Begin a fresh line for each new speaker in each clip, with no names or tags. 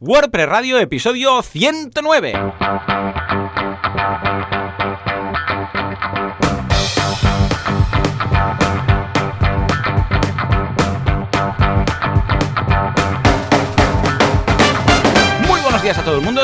WordPress Radio, episodio 109.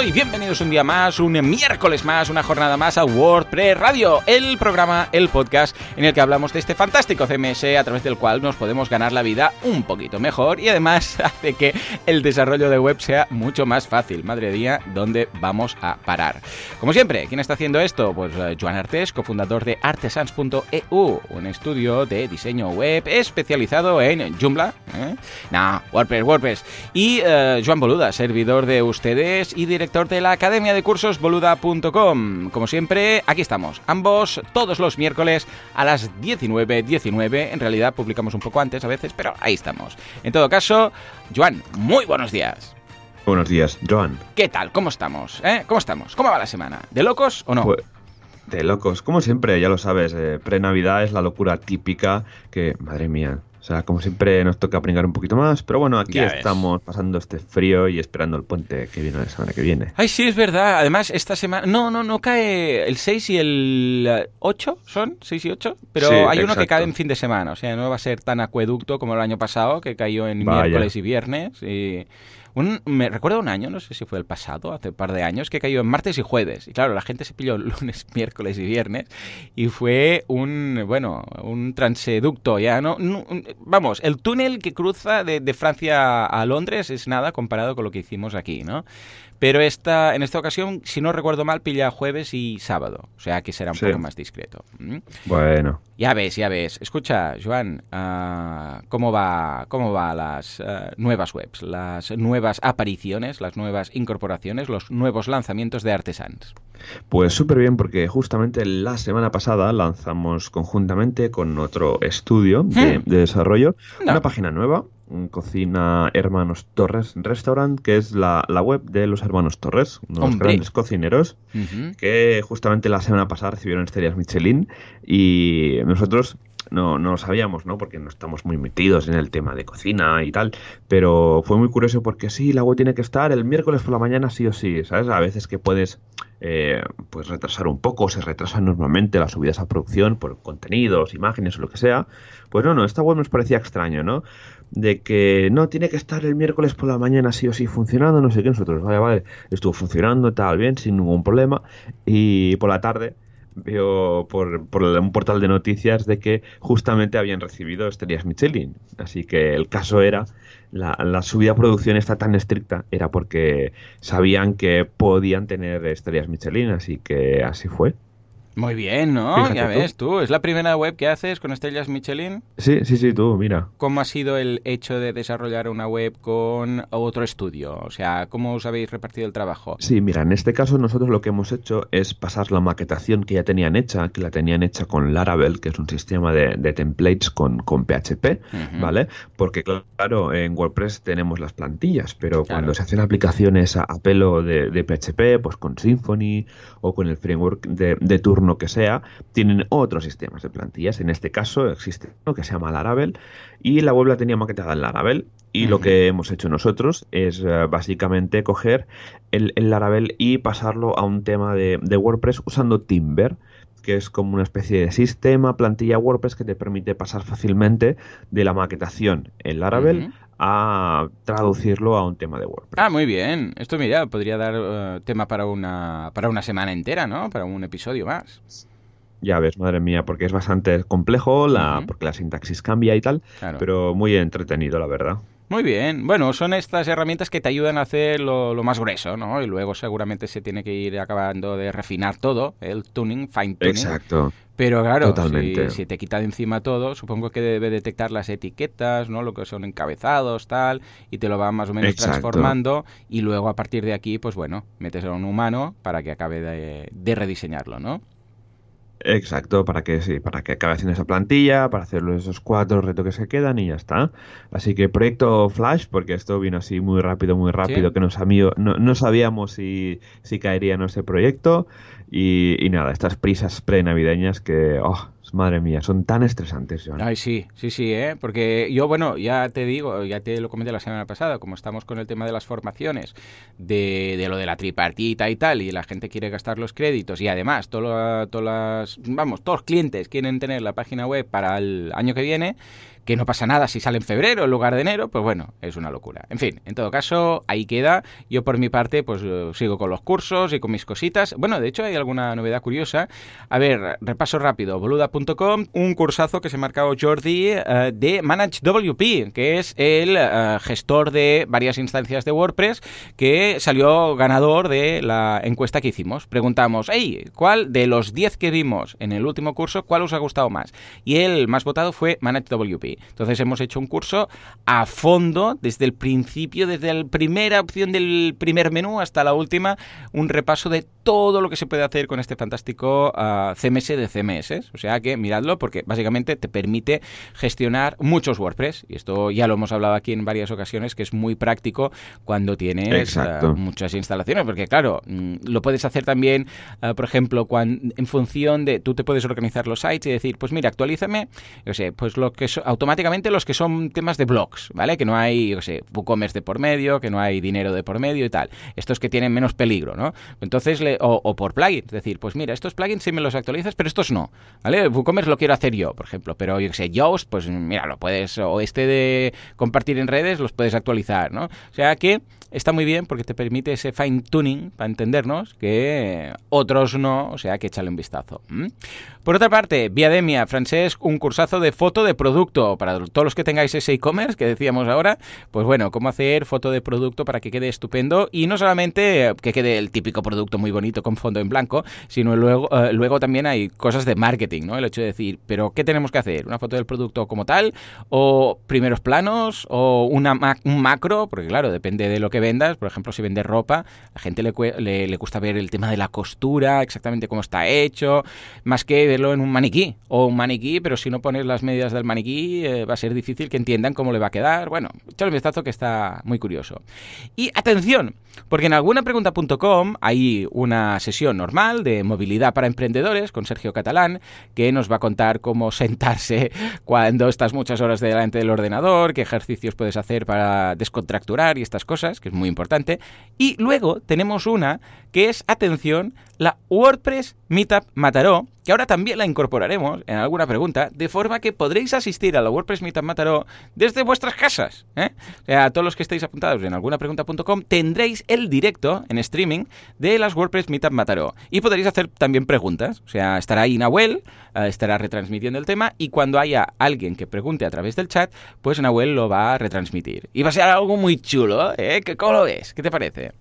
Y bienvenidos un día más, un miércoles más, una jornada más a WordPress Radio, el programa, el podcast en el que hablamos de este fantástico CMS a través del cual nos podemos ganar la vida un poquito mejor y además hace que el desarrollo de web sea mucho más fácil. Madre mía, ¿dónde vamos a parar? Como siempre, ¿quién está haciendo esto? Pues eh, Joan Artes, cofundador de artesans.eu, un estudio de diseño web especializado en Joomla, ¿eh? No, WordPress, WordPress. Y eh, Joan Boluda, servidor de ustedes y director de la Academia de Cursos Boluda.com. Como siempre, aquí estamos, ambos todos los miércoles a las 19.19. En realidad publicamos un poco antes a veces, pero ahí estamos. En todo caso, Joan, muy buenos días.
Buenos días, Joan.
¿Qué tal? ¿Cómo estamos? ¿Eh? ¿Cómo estamos? ¿Cómo va la semana? ¿De locos o no?
Pues, de locos, como siempre, ya lo sabes, eh, pre-Navidad es la locura típica que, madre mía, o sea, como siempre nos toca pringar un poquito más, pero bueno, aquí
Ya ves.
estamos pasando este frío y esperando el puente que viene la semana que viene.
Ay, sí, es verdad. Además, esta semana... No, no, no cae el 6 y el 8, ¿son? 6 y 8. Pero
Sí,
hay uno que cae en fin de semana. O sea, no va a ser tan acueducto como el año pasado, que cayó en
Vaya.
miércoles y viernes. Y... Un, me recuerdo un año, no sé si fue el pasado, hace un par de años, que cayó en martes y jueves. Y claro, la gente se pilló lunes, miércoles y viernes. Y fue un, bueno, un transeducto ya, ¿no? Vamos, el túnel que cruza de, de Francia a Londres es nada comparado con lo que hicimos aquí, ¿no? Pero esta, en esta ocasión, si no recuerdo mal, pilla jueves y sábado. O sea que será un
Sí.
poco más discreto. ¿Mm?
Bueno,
Ya ves, ya ves. Escucha, Joan, ah, ¿cómo va, cómo va las ah, nuevas webs, las nuevas apariciones, las nuevas incorporaciones, los nuevos lanzamientos de Artesans?
Pues súper bien porque justamente la semana pasada lanzamos conjuntamente con otro estudio de,
Hmm.
de desarrollo
No.
una página nueva, Cocina Hermanos Torres Restaurant, que es la, la web de los hermanos Torres, unos
Hombre.
grandes cocineros que justamente la semana pasada recibieron estrellas Michelin y nosotros no, no lo sabíamos, ¿no? Porque no estamos muy metidos en el tema de cocina y tal, pero fue muy curioso porque sí, la web tiene que estar el miércoles por la mañana sí o sí, ¿sabes? A veces que puedes eh, pues retrasar un poco, se retrasan normalmente las subidas a producción por contenidos, imágenes o lo que sea, pues no, no, esta web nos parecía extraño, ¿no? De que no, tiene que estar el miércoles por la mañana sí o sí funcionando, no sé qué, nosotros, vale, vale, estuvo funcionando, tal, bien, sin ningún problema, y por la tarde veo por, por un portal de noticias de que justamente habían recibido estrellas Michelin. Así que el caso era, la, la subida a producción está tan estricta, era porque sabían que podían tener estrellas Michelin, así que así fue.
Muy bien, ¿no?
Fíjate
ya ves tú. ¿Es la primera web que haces con estrellas Michelin?
Sí, sí, sí, tú, mira.
¿Cómo ha sido el hecho de desarrollar una web con otro estudio? O sea, ¿cómo os habéis repartido el trabajo?
Sí, mira, en este caso nosotros lo que hemos hecho es pasar la maquetación que ya tenían hecha, que la tenían hecha con Laravel, que es un sistema de, de templates con, con PHP. ¿vale? Porque claro, en WordPress tenemos las plantillas, pero
Claro.
cuando se hacen aplicaciones a, a pelo de, de PHP, pues con Symfony o con el framework de, de turno que sea, tienen otros sistemas de plantillas. En este caso existe uno que se llama Laravel y la web la tenía maquetada en Laravel. Y lo que hemos hecho nosotros es eh, básicamente coger el, el Laravel y pasarlo a un tema de, de WordPress usando Timber que es como una especie de sistema, plantilla WordPress que te permite pasar fácilmente de la maquetación en Laravel. A traducirlo a un tema de WordPress.
Ah, muy bien. Esto, mira, podría dar eh, tema para una, para una semana entera, ¿no? Para un episodio más.
Ya ves, madre mía, porque es bastante complejo, la, porque la sintaxis cambia y tal,
Claro.
pero muy entretenido, la verdad.
Muy bien. Bueno, son estas herramientas que te ayudan a hacer lo, lo más grueso, ¿no? Y luego seguramente se tiene que ir acabando de refinar todo, el tuning, fine tuning.
Exacto.
Pero claro,
Totalmente.
Si, si te quita de encima todo, supongo que debe detectar las etiquetas, ¿no? Lo que son encabezados, tal, y te lo va más o menos
Exacto.
transformando. Y luego a partir de aquí, pues bueno, metes a un humano para que acabe de, de rediseñarlo, ¿no?
Exacto, para que sí, para que acabe haciendo esa plantilla, para hacer esos cuatro retoques que quedan y ya está. Así que proyecto Flash, porque esto vino así muy rápido, muy rápido,
Sí.
que no, sabíamos, no, no sabíamos si, si caería en ese proyecto. Y, y nada, estas prisas pre-navideñas que oh, Madre mía, son tan estresantes.
Ay, sí, sí, sí, ¿eh? Porque yo, bueno, ya te digo, ya te lo comenté la semana pasada, como estamos con el tema de las formaciones, de, de lo de la tripartita y tal, y la gente quiere gastar los créditos, y además, todas las, vamos, todos los clientes quieren tener la página web para el año que viene, que no pasa nada si sale en febrero en lugar de enero, pues bueno, es una locura. En fin, en todo caso, ahí queda. Yo por mi parte, pues eh, sigo con los cursos y con mis cositas. Bueno, de hecho hay alguna novedad curiosa. A ver, repaso rápido, boluda.com, un cursazo que se ha marcado Jordi eh, de ManageWP, que es el eh, gestor de varias instancias de WordPress que salió ganador de la encuesta que hicimos. Preguntamos, hey, ¿cuál de los 10 que vimos en el último curso, cuál os ha gustado más? Y el más votado fue Entonces hemos hecho un curso a fondo, desde el principio, desde la primera opción del primer menú hasta la última, un repaso de todo lo que se puede hacer con este fantástico ah, CMS de CMS. O sea que miradlo porque básicamente te permite gestionar muchos WordPress. Y esto ya lo hemos hablado aquí en varias ocasiones, que es muy práctico cuando tienes ah, muchas instalaciones. Porque claro, mm, lo puedes hacer también, ah, por ejemplo, cuando, en función de, tú te puedes organizar los sites y decir, pues mira, actualízame, yo sé, pues lo que automáticamente los que son temas de blogs, ¿vale? Que no hay, yo sé, WooCommerce de por medio, que no hay dinero de por medio y tal. Estos que tienen menos peligro, ¿no? Entonces, o, por plugins, es decir, pues mira, estos plugins sí me los actualizas, pero estos no, ¿vale? WooCommerce lo quiero hacer yo, por ejemplo, pero yo sé, Yoast, pues mira, lo puedes, o este de compartir en redes, los puedes actualizar, ¿no? O sea que está muy bien porque te permite ese fine tuning para entendernos que otros no, o sea que échale un vistazo. Por otra parte, Viademia, Francesc, un cursazo de foto de producto para todos los que tengáis ese e-commerce que decíamos ahora, pues bueno, cómo hacer foto de producto para que quede estupendo y no solamente que quede el típico producto muy bonito con fondo en blanco, sino luego, eh, luego también hay cosas de marketing, ¿no? El hecho de decir, pero ¿qué tenemos que hacer? ¿Una foto del producto como tal? ¿O primeros planos? ¿O una un macro? Porque claro, depende de lo que vendas, por ejemplo, si vendes ropa, a la gente le, le, gusta ver el tema de la costura, exactamente cómo está hecho, más que verlo en un maniquí o un maniquí, pero si no pones las medidas del maniquí eh, va a ser difícil que entiendan cómo le va a quedar. Bueno, echale un vistazo que está muy curioso. Y atención, porque en algunapregunta.com hay una sesión normal de movilidad para emprendedores con Sergio Catalán que nos va a contar cómo sentarse cuando estás muchas horas delante del ordenador, qué ejercicios puedes hacer para descontracturar y estas cosas, que es muy importante. Y luego tenemos una que es, atención, la WordPress Meetup Mataró, que ahora también la incorporaremos en alguna pregunta, de forma que podréis asistir a la WordPress Meetup Mataró desde vuestras casas. ¿eh? O sea, todos los que estéis apuntados en algunapregunta.com tendréis el directo en streaming de las WordPress Meetup Mataró. Y podréis hacer también preguntas. O sea, estará ahí Nahuel, eh, estará retransmitiendo el tema y cuando haya alguien que pregunte a través del chat, pues Nahuel lo va a retransmitir. Y va a ser algo muy chulo, ¿eh? ¿Cómo lo ves? ¿Qué te parece?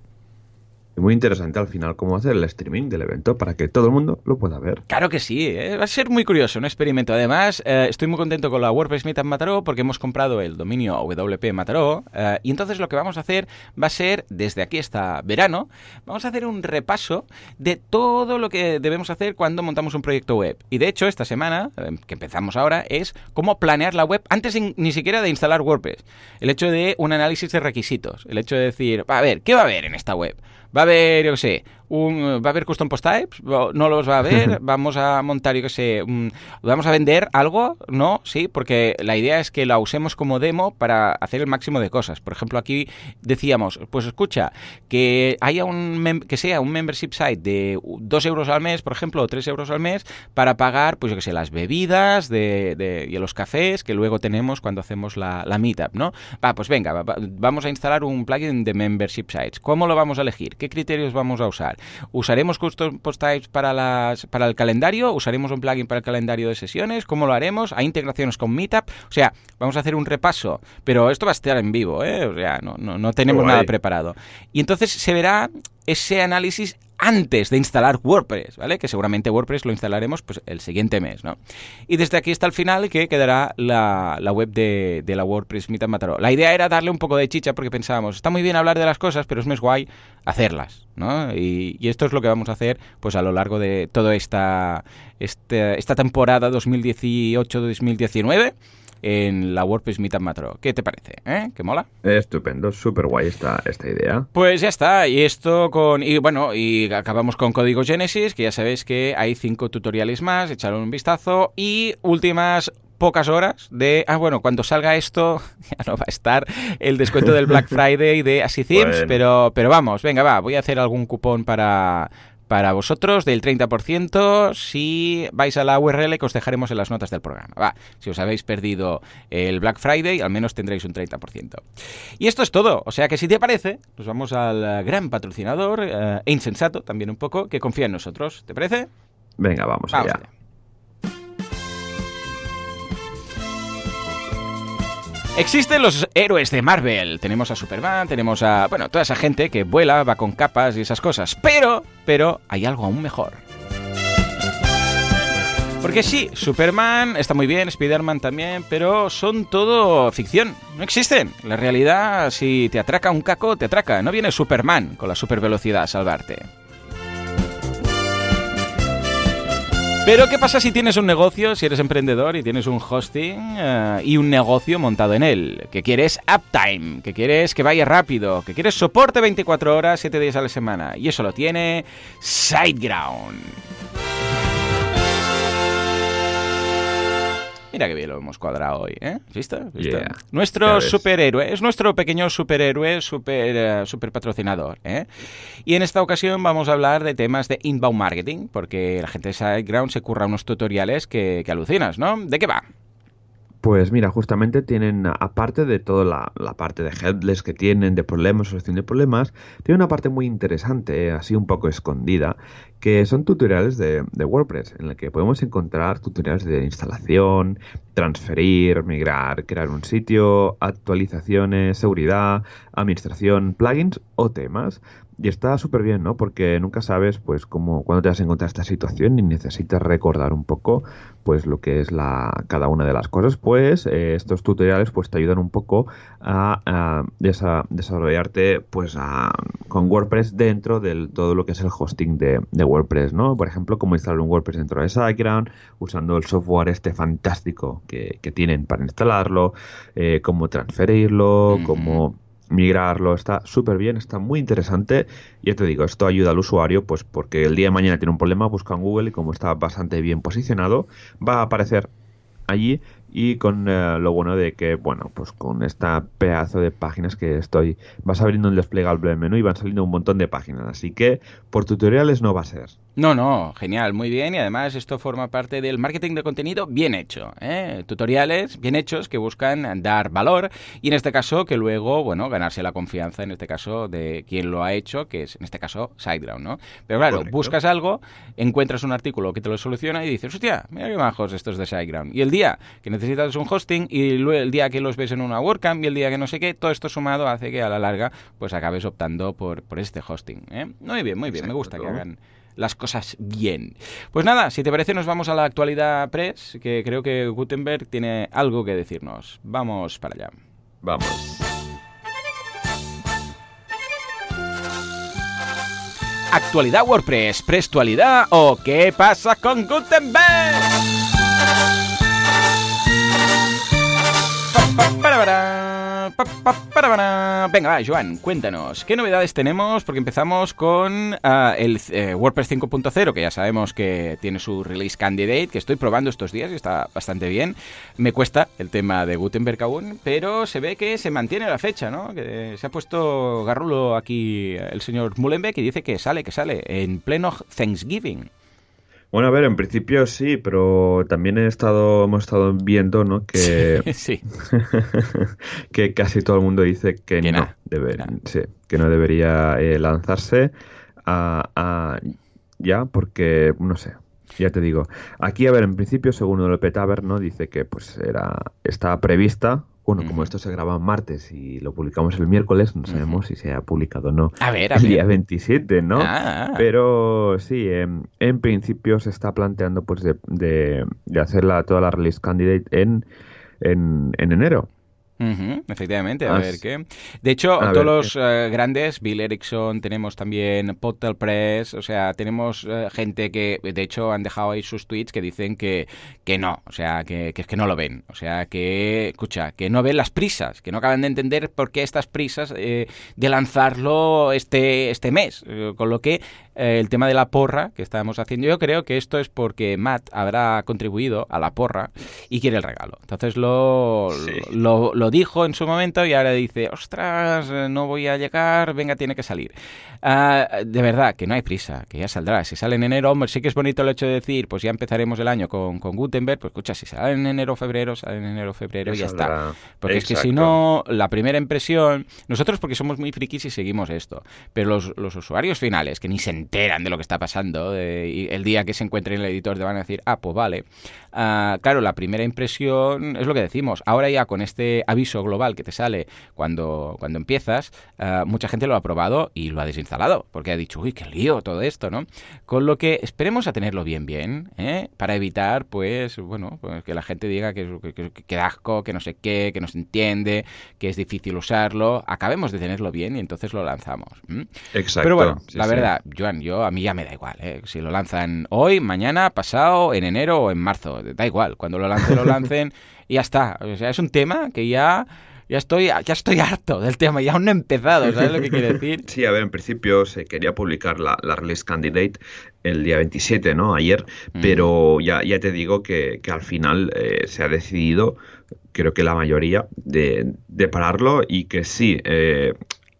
Muy interesante al final cómo hacer el streaming del evento para que todo el mundo lo pueda ver.
Claro que sí, ¿eh? va a ser muy curioso, un experimento. Además, eh, estoy muy contento con la WordPress Meetup Mataró porque hemos comprado el dominio WP Mataró eh, y entonces lo que vamos a hacer va a ser, desde aquí hasta verano, vamos a hacer un repaso de todo lo que debemos hacer cuando montamos un proyecto web. Y de hecho, esta semana, que empezamos ahora, es cómo planear la web antes ni siquiera de instalar WordPress. El hecho de un análisis de requisitos, el hecho de decir, a ver, ¿qué va a haber en esta web? Va a haber, yo qué sé, va a haber custom post types, no los va a haber, vamos a montar, yo qué sé, vamos a vender algo, ¿no? Sí, porque la idea es que la usemos como demo para hacer el máximo de cosas. Por ejemplo, aquí decíamos, pues escucha, que haya un que sea un membership site de 2 euros al mes, por ejemplo, o 3 euros al mes, para pagar, pues yo qué sé, las bebidas de, y los cafés que luego tenemos cuando hacemos la, la meetup, ¿no? Va, pues venga, vamos a instalar un plugin de membership sites. ¿Cómo lo vamos a elegir? ¿Qué criterios vamos a usar? ¿Usaremos custom post types para, las, para el calendario? ¿Usaremos un plugin para el calendario de sesiones? ¿Cómo lo haremos? ¿Hay integraciones con Meetup? O sea, vamos a hacer un repaso, pero esto va a estar en vivo, ¿eh? O sea, no, no, no tenemos nada preparado. Y entonces se verá ese análisis antes de instalar WordPress, ¿vale? Que seguramente WordPress lo instalaremos pues, el siguiente mes, ¿no? Y desde aquí hasta el final que quedará la, web de, la WordPress Meetup Mataró. La idea era darle un poco de chicha porque pensábamos, está muy bien hablar de las cosas, pero es más guay hacerlas, ¿no? Y, esto es lo que vamos a hacer pues a lo largo de toda esta, esta, esta temporada 2018-2019 en la WordPress Meetup Matro. ¿Qué te parece? ¿Eh? ¿Qué mola?
Estupendo, súper guay esta, esta idea.
Pues ya está, y esto con... Y bueno, y acabamos con Código Genesis, que ya sabéis que hay cinco tutoriales más, echar un vistazo, y últimas pocas horas de... Ah, bueno, cuando salga esto ya no va a estar el descuento del Black Friday de Así Themes, pero, pero vamos, venga, va, voy a hacer algún cupón para, para vosotros del 30% si vais a la URL que os dejaremos en las notas del programa. Va, si os habéis perdido el Black Friday, al menos tendréis un 30%. Y esto es todo. O sea que si te parece, nos vamos al gran patrocinador, e insensato también un poco, que confía en nosotros. ¿Te parece?
Venga, vamos, allá.
Existen los héroes de Marvel. Tenemos a Superman, tenemos a, bueno, toda esa gente que vuela, va con capas y esas cosas. Pero, pero hay algo aún mejor. Porque sí, Superman está muy bien, Spider-Man también, pero son todo ficción. No existen. La realidad, si te atraca un caco, te atraca. No viene Superman con la supervelocidad a salvarte. Pero ¿qué pasa si tienes un negocio, si eres emprendedor y tienes un hosting eh, y un negocio montado en él? Que quieres uptime, que quieres que vaya rápido, que quieres soporte 24 horas, 7 días a la semana. Y eso lo tiene SiteGround. Mira qué bien lo hemos cuadrado hoy, ¿eh? ¿Visto? Nuestro superhéroe, es nuestro pequeño superhéroe, super, eh, super patrocinador, ¿eh? Y en esta ocasión vamos a hablar de temas de inbound marketing, porque la gente de SiteGround se curra unos tutoriales que, que alucinas, ¿no? ¿De qué va?
Pues mira, justamente tienen, aparte de toda la, parte de headless que tienen, de problemas, solución de problemas, tiene una parte muy interesante, eh, así un poco escondida, que son tutoriales de, de, WordPress, en el que podemos encontrar tutoriales de instalación, transferir, migrar, crear un sitio, actualizaciones, seguridad, administración, plugins o temas. Y está súper bien, ¿no? Porque nunca sabes, pues, cómo, cuándo te vas a encontrar esta situación y necesitas recordar un poco, pues, lo que es la, cada una de las cosas. Pues, eh, estos tutoriales, pues, te ayudan un poco a, desarrollarte, pues, con WordPress dentro de todo lo que es el hosting de, WordPress, ¿no? Por ejemplo, cómo instalar un WordPress dentro de SiteGround, usando el software este fantástico que, tienen para instalarlo, eh, cómo transferirlo, cómo migrarlo, está súper bien, está muy interesante. Ya te digo, esto ayuda al usuario, pues porque el día de mañana tiene un problema, busca en Google y como está bastante bien posicionado, va a aparecer allí y con eh, lo bueno de que, bueno, pues con esta pedazo de páginas que estoy, vas abriendo el desplegable del menú y van saliendo un montón de páginas, así que por tutoriales no va a ser.
No, no, genial, muy bien y además esto forma parte del marketing de contenido bien hecho, ¿eh? tutoriales bien hechos que buscan dar valor y en este caso que luego, bueno, ganarse la confianza en este caso de quien lo ha hecho, que es en este caso SiteGround, ¿no? Pero claro, buscas algo, encuentras un artículo que te lo soluciona y dices, hostia, mira qué majos estos de SiteGround. Y el día que necesitas un hosting y luego el día que los ves en una WordCamp y el día que no sé qué, todo esto sumado hace que a la larga pues acabes optando por, por este hosting. ¿eh? Muy bien, muy bien, me gusta que hagan las cosas bien. Pues nada, si te parece nos vamos a la actualidad press, que creo que Gutenberg tiene algo que decirnos. Vamos para allá.
Vamos.
Actualidad WordPress, prestualidad o qué pasa con Gutenberg. Venga, va, Joan, cuéntanos, ¿qué novedades tenemos? Porque empezamos con ah, el eh, WordPress 5.0, que ya sabemos que tiene su release candidate, que estoy probando estos días y está bastante bien. Me cuesta el tema de Gutenberg aún, pero se ve que se mantiene la fecha, ¿no? Que se ha puesto garrulo aquí el señor Mullenbeck y dice que sale, que sale en pleno Thanksgiving.
Bueno, a ver, en principio sí, pero también he estado, hemos estado viendo, ¿no? Que,
sí.
que casi todo el mundo dice que, no, debe, que no debería eh, lanzarse a, ya, porque no sé. Ya te digo, aquí a ver, en principio, según el Petaver, ¿no? Dice que pues era, estaba prevista bueno, como esto se graba martes y lo publicamos el miércoles, no sabemos si se ha publicado o no.
A ver,
el día 27, ¿no? Ah. Pero sí, en, principio se está planteando pues de, de, hacer toda la release candidate en, en, enero.
Efectivamente, a, ver qué. De hecho, todos los eh, grandes, Bill Erickson, tenemos también Portal Press, o sea, tenemos eh, gente que, de hecho, han dejado ahí sus tweets que dicen que, que no, o sea, que, que, que no lo ven, o sea, que, escucha, que no ven las prisas, que no acaban de entender por qué estas prisas eh, de lanzarlo este, este mes, con lo que eh, el tema de la porra que estábamos haciendo. Yo creo que esto es porque Matt habrá contribuido a la porra y quiere el regalo. Entonces lo, lo, dijo en su momento y ahora dice, ostras, no voy a llegar, venga, tiene que salir. Ah, de verdad, que no hay prisa, que ya saldrá. Si sale en enero, hombre, sí que es bonito el hecho de decir, pues ya empezaremos el año con, con Gutenberg, pues escucha, si sale en enero, febrero, sale en enero, febrero y ya está. Porque es que si no, la primera impresión, nosotros porque somos muy frikis y seguimos esto, pero los, los usuarios finales, que ni se enteran de lo que está pasando. y el día que se encuentren en el editor te van a decir, ah, pues vale. Ah, claro, la primera impresión es lo que decimos. Ahora ya con este aviso global que te sale cuando, cuando empiezas, ah, mucha gente lo ha probado y lo ha desinstalado, porque ha dicho, uy, qué lío todo esto, ¿no? Con lo que esperemos a tenerlo bien, bien, ¿eh? para evitar, pues, bueno, pues que la gente diga que, que, que, asco, que no sé qué, que no se entiende, que es difícil usarlo. Acabemos de tenerlo bien y entonces lo lanzamos.
Exacto.
Pero bueno, la verdad, Joan, yo a mí ya me da igual, ¿eh? si lo lanzan hoy, mañana, pasado, en enero o en marzo, da igual, cuando lo lancen, lo lancen y ya está. O sea, es un tema que ya ya estoy, ya estoy harto del tema, ya aún no he empezado, ¿sabes lo que quiere decir?
Sí, a ver, en principio se quería publicar la, release candidate el día 27, ¿no? Ayer, mm. pero ya, ya te digo que, al final eh, se ha decidido, creo que la mayoría, de, de pararlo y que sí, eh,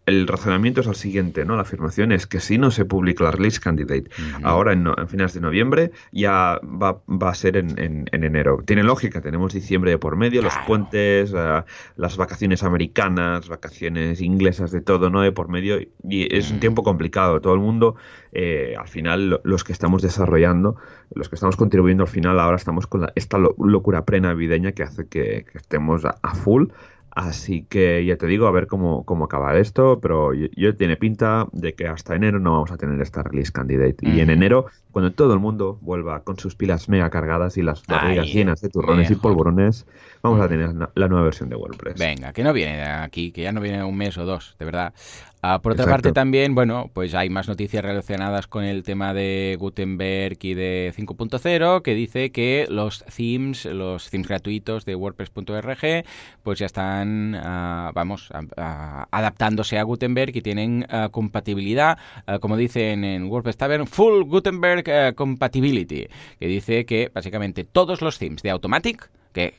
el razonamiento es el siguiente, ¿no? La afirmación es que si no se publica la release candidate ahora en, en, finales de noviembre, ya va, a ser en, enero. Tiene lógica, tenemos diciembre de por medio, los puentes, eh, las vacaciones americanas, vacaciones inglesas, de todo, ¿no? De por medio, y es un tiempo complicado. Todo el mundo, eh, al final, los que estamos desarrollando, los que estamos contribuyendo al final, ahora estamos con esta locura prenavideña que hace que, estemos a full. Así que ya te digo, a ver cómo, cómo acaba esto, pero yo, tiene pinta de que hasta enero no vamos a tener esta release candidate. Y en enero, cuando todo el mundo vuelva con sus pilas mega cargadas y las barrigas llenas de turrones y polvorones, vamos a tener la nueva versión de WordPress.
Venga, que no viene aquí, que ya no viene un mes o dos, de verdad. Ah, por otra parte también, bueno, pues hay más noticias relacionadas con el tema de Gutenberg y de 5.0 que dice que los themes, los themes gratuitos de WordPress.org, pues ya están, ah, vamos, adaptándose a Gutenberg y tienen ah, compatibilidad, como dicen en WordPress Tavern, Full Gutenberg Compatibility, que dice que básicamente todos los themes de Automatic que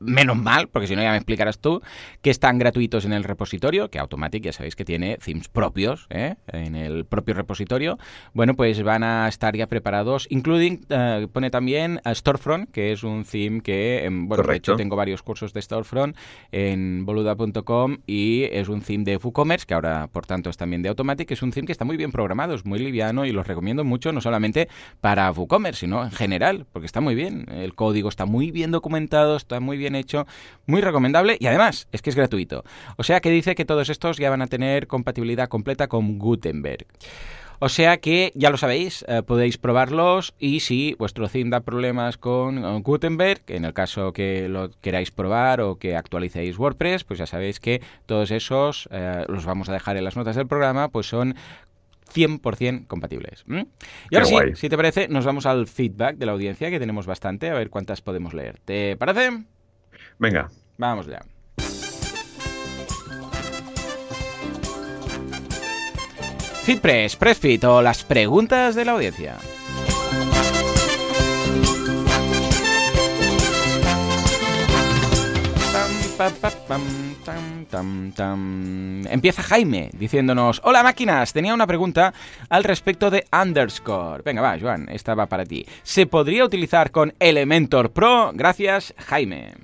menos mal, porque si no ya me explicarás tú, que están gratuitos en el repositorio, que Automatic ya sabéis que tiene themes propios ¿eh? en el propio repositorio. Bueno, pues van a estar ya preparados, including, eh, pone también a Storefront, que es un theme que, em, bueno, de hecho tengo varios cursos de Storefront en boluda.com y es un theme de WooCommerce, que ahora por tanto es también de Automatic, que es un theme que está muy bien programado, es muy liviano y los recomiendo mucho, no solamente para WooCommerce, sino en general, porque está muy bien, el código está muy bien documentado, está muy bien hecho, muy recomendable y además es que es gratuito. O sea que dice que todos estos ya van a tener compatibilidad completa con Gutenberg. O sea que ya lo sabéis, eh, podéis probarlos y si vuestro theme da problemas con Gutenberg, en el caso que lo queráis probar o que actualicéis WordPress, pues ya sabéis que todos esos eh, los vamos a dejar en las notas del programa, pues son 100% compatibles. Y ahora sí, si te parece, nos vamos al feedback de la audiencia, que tenemos bastante, a ver cuántas podemos leer. ¿Te parece?
Venga.
Vamos ya. FitPress, PressFit o las preguntas de la audiencia. Empieza Jaime diciéndonos, hola máquinas, tenía una pregunta al respecto de Underscore. Venga, va, Joan, esta va para ti. ¿Se podría utilizar con Elementor Pro? Gracias, Jaime.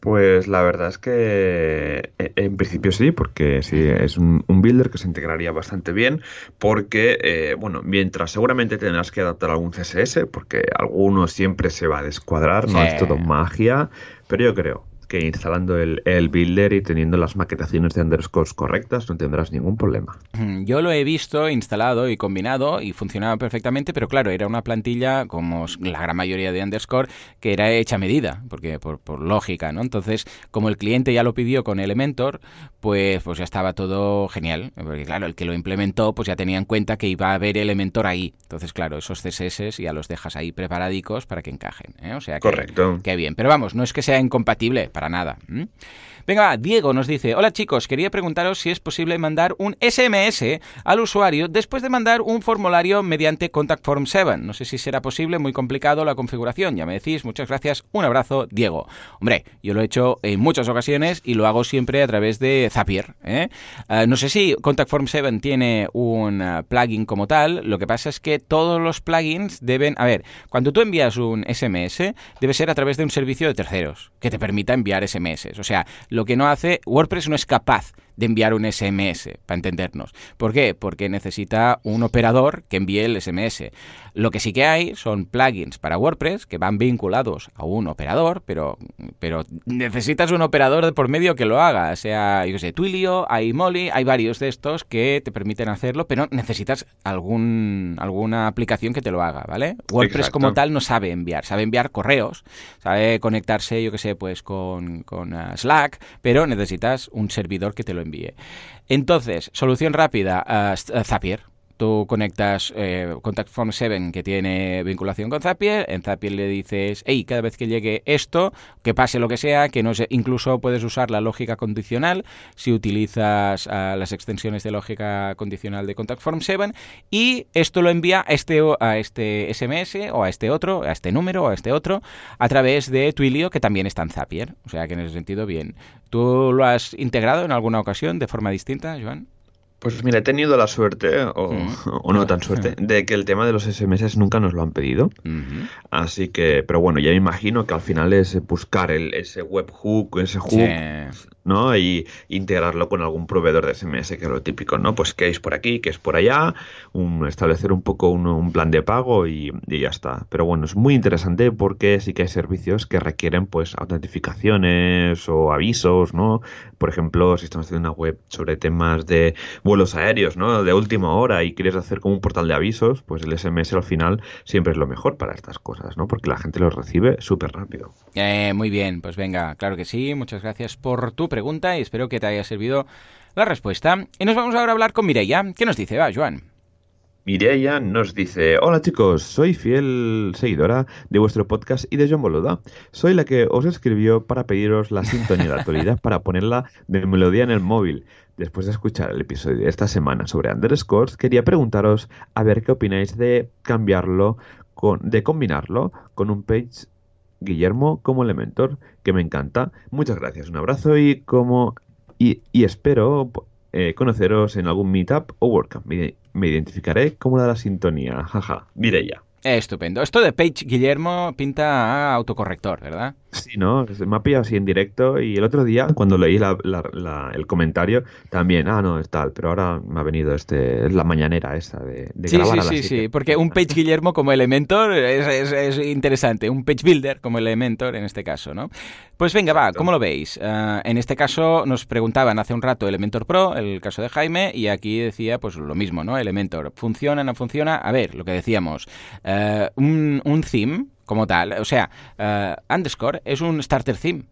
Pues la verdad es que eh, en principio sí, porque sí, es un, builder que se integraría bastante bien, porque, eh, bueno, mientras seguramente tendrás que adaptar algún CSS, porque alguno siempre se va a descuadrar, no es todo magia, pero yo creo que instalando el, el, builder y teniendo las maquetaciones de underscores correctas no tendrás ningún problema.
Yo lo he visto instalado y combinado y funcionaba perfectamente, pero claro, era una plantilla como la gran mayoría de underscore que era hecha a medida, porque por, por lógica, ¿no? Entonces, como el cliente ya lo pidió con Elementor, pues, pues ya estaba todo genial, porque claro, el que lo implementó pues ya tenía en cuenta que iba a haber Elementor ahí. Entonces, claro, esos CSS ya los dejas ahí preparadicos para que encajen. ¿eh? O sea, que,
Correcto.
Qué bien. Pero vamos, no es que sea incompatible para nada. Venga, Diego nos dice, hola chicos, quería preguntaros si es posible mandar un SMS al usuario después de mandar un formulario mediante Contact Form 7. No sé si será posible, muy complicado la configuración, ya me decís, muchas gracias, un abrazo, Diego. Hombre, yo lo he hecho en muchas ocasiones y lo hago siempre a través de Zapier. ¿eh? Uh, no sé si Contact Form 7 tiene un uh, plugin como tal, lo que pasa es que todos los plugins deben, a ver, cuando tú envías un SMS, debe ser a través de un servicio de terceros que te permita enviar SMS. O sea, lo que no hace, WordPress no es capaz de enviar un SMS, para entendernos. ¿Por qué? Porque necesita un operador que envíe el SMS. Lo que sí que hay son plugins para WordPress que van vinculados a un operador, pero, pero necesitas un operador de por medio que lo haga, sea, yo sé, Twilio, hay Molly, hay varios de estos que te permiten hacerlo, pero necesitas algún, alguna aplicación que te lo haga, ¿vale? WordPress
Exacto.
como tal no sabe enviar, sabe enviar correos, sabe conectarse, yo qué sé, pues con, con uh, Slack, pero necesitas un servidor que te lo envíe. Entonces, solución rápida, uh, Zapier. Tú conectas eh, Contact Form 7 que tiene vinculación con Zapier, en Zapier le dices, hey, cada vez que llegue esto, que pase lo que sea, que no sé, incluso puedes usar la lógica condicional si utilizas uh, las extensiones de lógica condicional de Contact Form 7 y esto lo envía a este, a este SMS o a este otro, a este número o a este otro, a través de Twilio que también está en Zapier. O sea que en ese sentido, bien. ¿Tú lo has integrado en alguna ocasión de forma distinta, Joan?
Pues mira, he tenido la suerte, o, mm. o, no tan suerte, de que el tema de los SMS nunca nos lo han pedido. Así que, pero bueno, ya me imagino que al final es buscar el, ese webhook, ese hook, sí. ¿No? Y integrarlo con algún proveedor de SMS, que es lo típico, ¿no? Pues que es por aquí, que es por allá, un, establecer un poco un, plan de pago y, y, ya está. Pero bueno, es muy interesante porque sí que hay servicios que requieren, pues, autentificaciones o avisos, ¿no? Por ejemplo, si estamos haciendo una web sobre temas de vuelos aéreos, ¿no? De última hora y quieres hacer como un portal de avisos, pues el SMS al final siempre es lo mejor para estas cosas, ¿no? Porque la gente los recibe súper rápido.
Eh, muy bien, pues venga, claro que sí. Muchas gracias por tu pregunta y espero que te haya servido la respuesta. Y nos vamos ahora a hablar con Mireia. ¿Qué nos dice? Va, Joan.
Mireia nos dice, hola chicos, soy fiel seguidora de vuestro podcast y de John Boluda. Soy la que os escribió para pediros la sintonía de actualidad para ponerla de melodía en el móvil. Después de escuchar el episodio de esta semana sobre underscores, quería preguntaros a ver qué opináis de cambiarlo, con, de combinarlo con un page Guillermo como Elementor, que me encanta. Muchas gracias, un abrazo y como y, espero eh, conoceros en algún meetup o WordCamp. Me, identificaré como la de la sintonía. Jaja, Mireia.
Estupendo. Esto de Page Guillermo pinta a autocorrector, ¿verdad?
Sí, ¿no? Me ha pillado así en directo y el otro día, cuando leí la, la, la, el comentario, también, ah, no, es tal, pero ahora me ha venido este, es la mañanera esa de, de
sí,
grabar
sí,
a
sí, sí, porque un Page Guillermo como Elementor es, es, es, interesante, un Page Builder como Elementor en este caso, ¿no? Pues venga, Exacto. va, ¿cómo lo veis? Uh, en este caso nos preguntaban hace un rato Elementor Pro, el caso de Jaime, y aquí decía pues lo mismo, ¿no? Elementor, ¿funciona, no funciona? A ver, lo que decíamos, uh, un, un theme como tal. O sea, uh, underscore es un starter theme.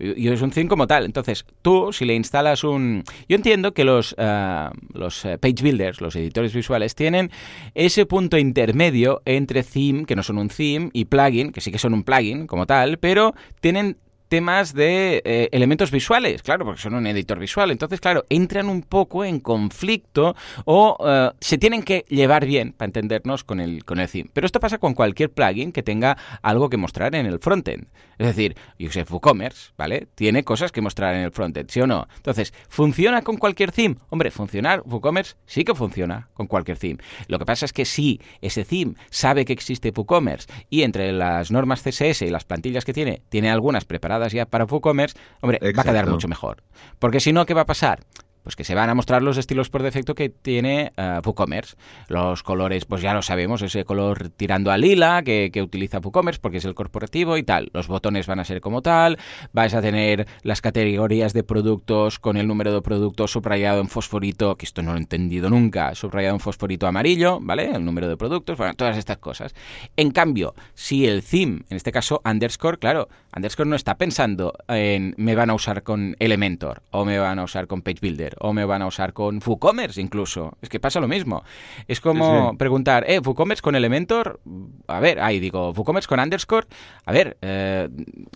Y es un theme como tal. Entonces, tú, si le instalas un... Yo entiendo que los, uh, los page builders, los editores visuales, tienen ese punto intermedio entre theme, que no son un theme, y plugin, que sí que son un plugin como tal, pero tienen temas de eh, elementos visuales, claro, porque son un editor visual. Entonces, claro, entran un poco en conflicto o uh, se tienen que llevar bien para entendernos con el, con el theme. Pero esto pasa con cualquier plugin que tenga algo que mostrar en el frontend. Es decir, yo sé, WooCommerce, ¿vale? Tiene cosas que mostrar en el frontend, ¿sí o no? Entonces, ¿funciona con cualquier theme? Hombre, funcionar WooCommerce sí que funciona con cualquier theme. Lo que pasa es que si ese theme sabe que existe WooCommerce y entre las normas CSS y las plantillas que tiene, tiene algunas preparadas ya para WooCommerce, hombre, Exacto. va a quedar mucho mejor. Porque si no, ¿qué va a pasar? Pues que se van a mostrar los estilos por defecto que tiene uh, WooCommerce. Los colores, pues ya lo sabemos, ese color tirando a lila que, que utiliza WooCommerce porque es el corporativo y tal. Los botones van a ser como tal, vais a tener las categorías de productos con el número de productos subrayado en fosforito, que esto no lo he entendido nunca, subrayado en fosforito amarillo, ¿vale? El número de productos, bueno, todas estas cosas. En cambio, si el theme, en este caso underscore, claro, underscore no está pensando en me van a usar con Elementor, o me van a usar con Page Builder, o me van a usar con WooCommerce incluso. Es que pasa lo mismo. Es como preguntar, ¿eh, WooCommerce con Elementor? A ver, ahí digo, WooCommerce con underscore. A ver, eh,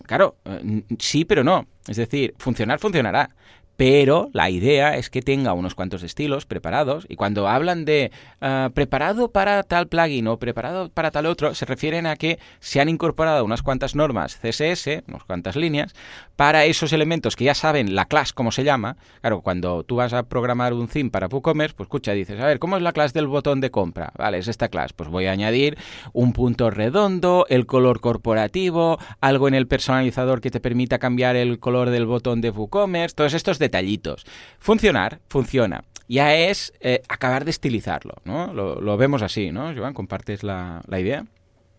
claro, eh, sí, pero no. Es decir, funcionar funcionará pero la idea es que tenga unos cuantos estilos preparados y cuando hablan de uh, preparado para tal plugin o preparado para tal otro, se refieren a que se han incorporado unas cuantas normas CSS, unas cuantas líneas, para esos elementos que ya saben la clase cómo se llama. Claro, cuando tú vas a programar un theme para WooCommerce, pues escucha, dices, a ver, ¿cómo es la clase del botón de compra? Vale, es esta clase. Pues voy a añadir un punto redondo, el color corporativo, algo en el personalizador que te permita cambiar el color del botón de WooCommerce, todos estos detallitos. Funcionar, funciona. Ya es eh, acabar de estilizarlo, ¿no? Lo, vemos así, ¿no? Joan, ¿compartes la, la idea?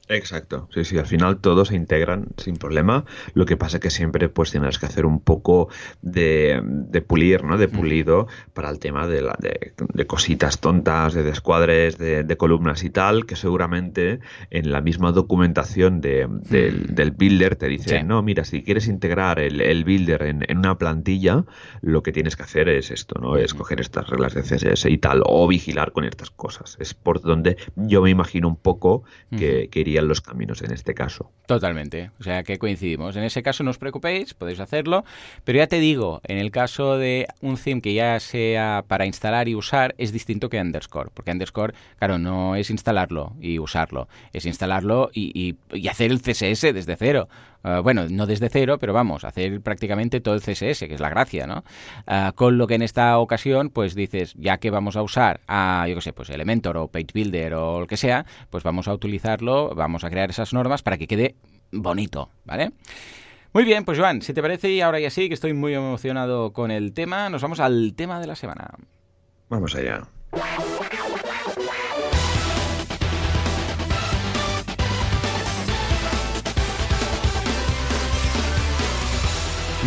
Exacto, sí, sí, al final todos se integran sin problema. Lo que pasa es que siempre pues tienes que hacer un poco de, de pulir, ¿no? De pulido para el tema de, la, de, de cositas tontas, de descuadres, de, de, columnas y tal, que seguramente en la misma documentación de, del, del builder te dice, sí. no, mira, si quieres integrar el, el builder en, en, una plantilla, lo que tienes que hacer es esto, ¿no? Es coger estas reglas de CSS y tal, o vigilar con estas cosas. Es por donde yo me imagino un poco que, que iría los caminos en este caso.
Totalmente, o sea que coincidimos. En ese caso no os preocupéis, podéis hacerlo, pero ya te digo, en el caso de un theme que ya sea para instalar y usar, es distinto que underscore, porque underscore, claro, no es instalarlo y usarlo, es instalarlo y, y, y hacer el CSS desde cero. Uh, bueno, no desde cero, pero vamos, hacer prácticamente todo el CSS, que es la gracia, ¿no? Uh, con lo que en esta ocasión, pues dices, ya que vamos a usar a, yo qué sé, pues Elementor o Page Builder o lo que sea, pues vamos a utilizarlo, vamos a crear esas normas para que quede bonito, ¿vale? Muy bien, pues Joan, si te parece, y ahora ya sí, que estoy muy emocionado con el tema, nos vamos al tema de la semana.
Vamos allá.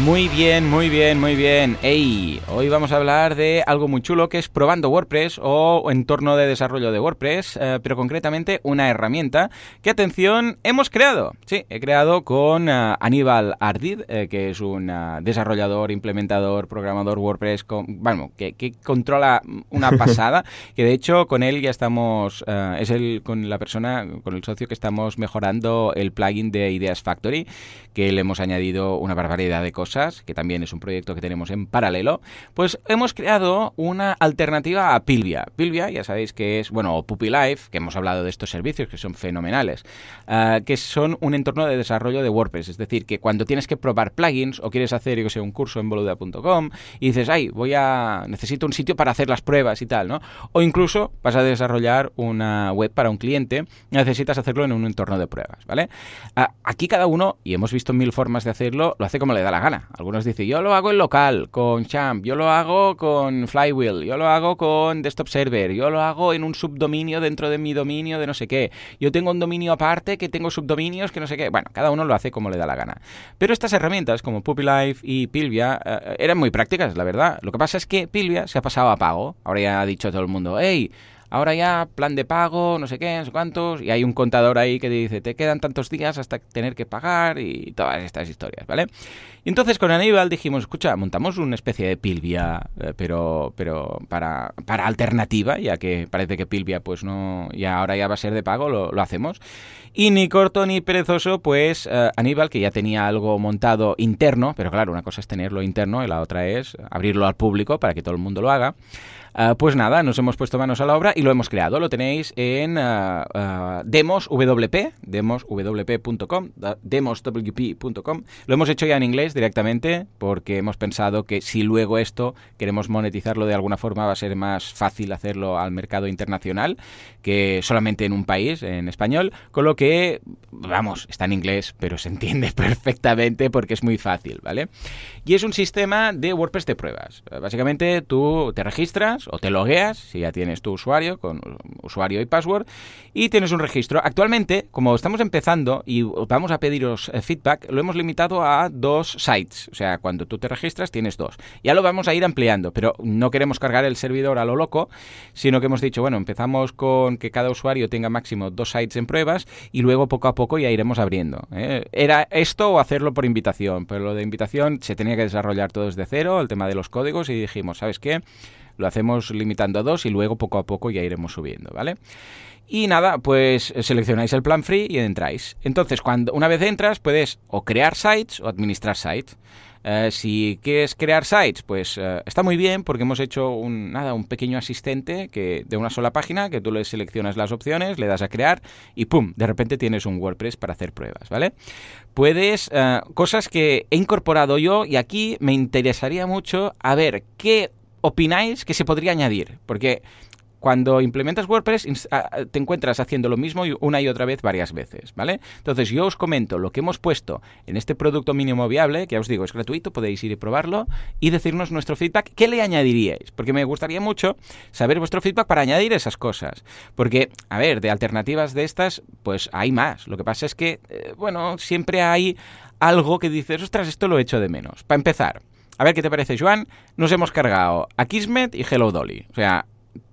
Muy bien, muy bien, muy bien. Hey, hoy vamos a hablar de algo muy chulo que es probando WordPress o entorno de desarrollo de WordPress, eh, pero concretamente una herramienta que, atención, hemos creado. Sí, he creado con uh, Aníbal Ardid, eh, que es un uh, desarrollador, implementador, programador WordPress, con, bueno, que, que, controla una pasada, que de hecho con él ya estamos, uh, es el con la persona, con el socio que estamos mejorando el plugin de Ideas Factory, que le hemos añadido una barbaridad de cosas que también es un proyecto que tenemos en paralelo, pues hemos creado una alternativa a Pilvia. Pilvia, ya sabéis que es, bueno, Puppy Life, que hemos hablado de estos servicios que son fenomenales, uh, que son un entorno de desarrollo de WordPress. Es decir, que cuando tienes que probar plugins o quieres hacer, yo sé, un curso en boluda.com y dices, ay, voy a, necesito un sitio para hacer las pruebas y tal, ¿no? O incluso vas a desarrollar una web para un cliente necesitas hacerlo en un entorno de pruebas, ¿vale? Uh, aquí cada uno, y hemos visto mil formas de hacerlo, lo hace como le da la gana. Algunos dicen, yo lo hago en local, con Champ, yo lo hago con Flywheel, yo lo hago con Desktop Server, yo lo hago en un subdominio dentro de mi dominio de no sé qué. Yo tengo un dominio aparte que tengo subdominios que no sé qué. Bueno, cada uno lo hace como le da la gana. Pero estas herramientas como Puppy Life y Pilvia eh, eran muy prácticas, la verdad. Lo que pasa es que Pilvia se ha pasado a pago. Ahora ya ha dicho todo el mundo, hey, ahora ya plan de pago, no sé qué, no sé cuántos, y hay un contador ahí que dice, te quedan tantos días hasta tener que pagar y todas estas historias, ¿vale? Y entonces con Aníbal dijimos, escucha, montamos una especie de Pilvia, eh, pero, pero para, para alternativa, ya que parece que Pilvia pues no, ya ahora ya va a ser de pago, lo, hacemos. Y ni corto ni perezoso, pues uh, Aníbal, que ya tenía algo montado interno, pero claro, una cosa es tenerlo interno y la otra es abrirlo al público para que todo el mundo lo haga. Ah, pues nada, nos hemos puesto manos a la obra y lo hemos creado. Lo tenéis en uh, uh, demoswp, demoswp.com, demoswp.com. Lo hemos hecho ya en inglés directamente porque hemos pensado que si luego esto queremos monetizarlo de alguna forma va a ser más fácil hacerlo al mercado internacional que solamente en un país, en español, con lo que, vamos, está en inglés, pero se entiende perfectamente porque es muy fácil, ¿vale? Y es un sistema de WordPress de pruebas. Básicamente tú te registras o te logueas, si ya tienes tu usuario, con usuario y password, y tienes un registro. Actualmente, como estamos empezando y vamos a pediros eh, feedback, lo hemos limitado a dos sites. O sea, cuando tú te registras tienes dos. Ya lo vamos a ir ampliando, pero no queremos cargar el servidor a lo loco, sino que hemos dicho, bueno, empezamos con que cada usuario tenga máximo dos sites en pruebas y luego poco a poco ya iremos abriendo. ¿eh? Era esto o hacerlo por invitación, pero lo de invitación se tenía que desarrollar todo desde cero, el tema de los códigos, y dijimos, ¿sabes qué? Lo hacemos limitando a dos y luego poco a poco ya iremos subiendo, ¿vale? Y nada, pues seleccionáis el plan free y entráis. Entonces, cuando una vez entras, puedes o crear sites o administrar sites. Eh, si quieres crear sites, pues eh, está muy bien porque hemos hecho un, nada, un pequeño asistente que, de una sola página que tú le seleccionas las opciones, le das a crear y ¡pum! De repente tienes un WordPress para hacer pruebas, ¿vale? Puedes, eh, cosas que he incorporado yo y aquí me interesaría mucho a ver qué opináis que se podría añadir, porque cuando implementas WordPress te encuentras haciendo lo mismo una y otra vez varias veces, ¿vale? Entonces yo os comento lo que hemos puesto en este producto mínimo viable, que ya os digo, es gratuito, podéis ir y probarlo y decirnos nuestro feedback, ¿qué le añadiríais? Porque me gustaría mucho saber vuestro feedback para añadir esas cosas. Porque, a ver, de alternativas de estas, pues hay más. Lo que pasa es que, eh, bueno, siempre hay algo que dices, ostras, esto lo he hecho de menos. Para empezar, a ver qué te parece, Joan. Nos hemos cargado a Kismet y Hello Dolly. O sea,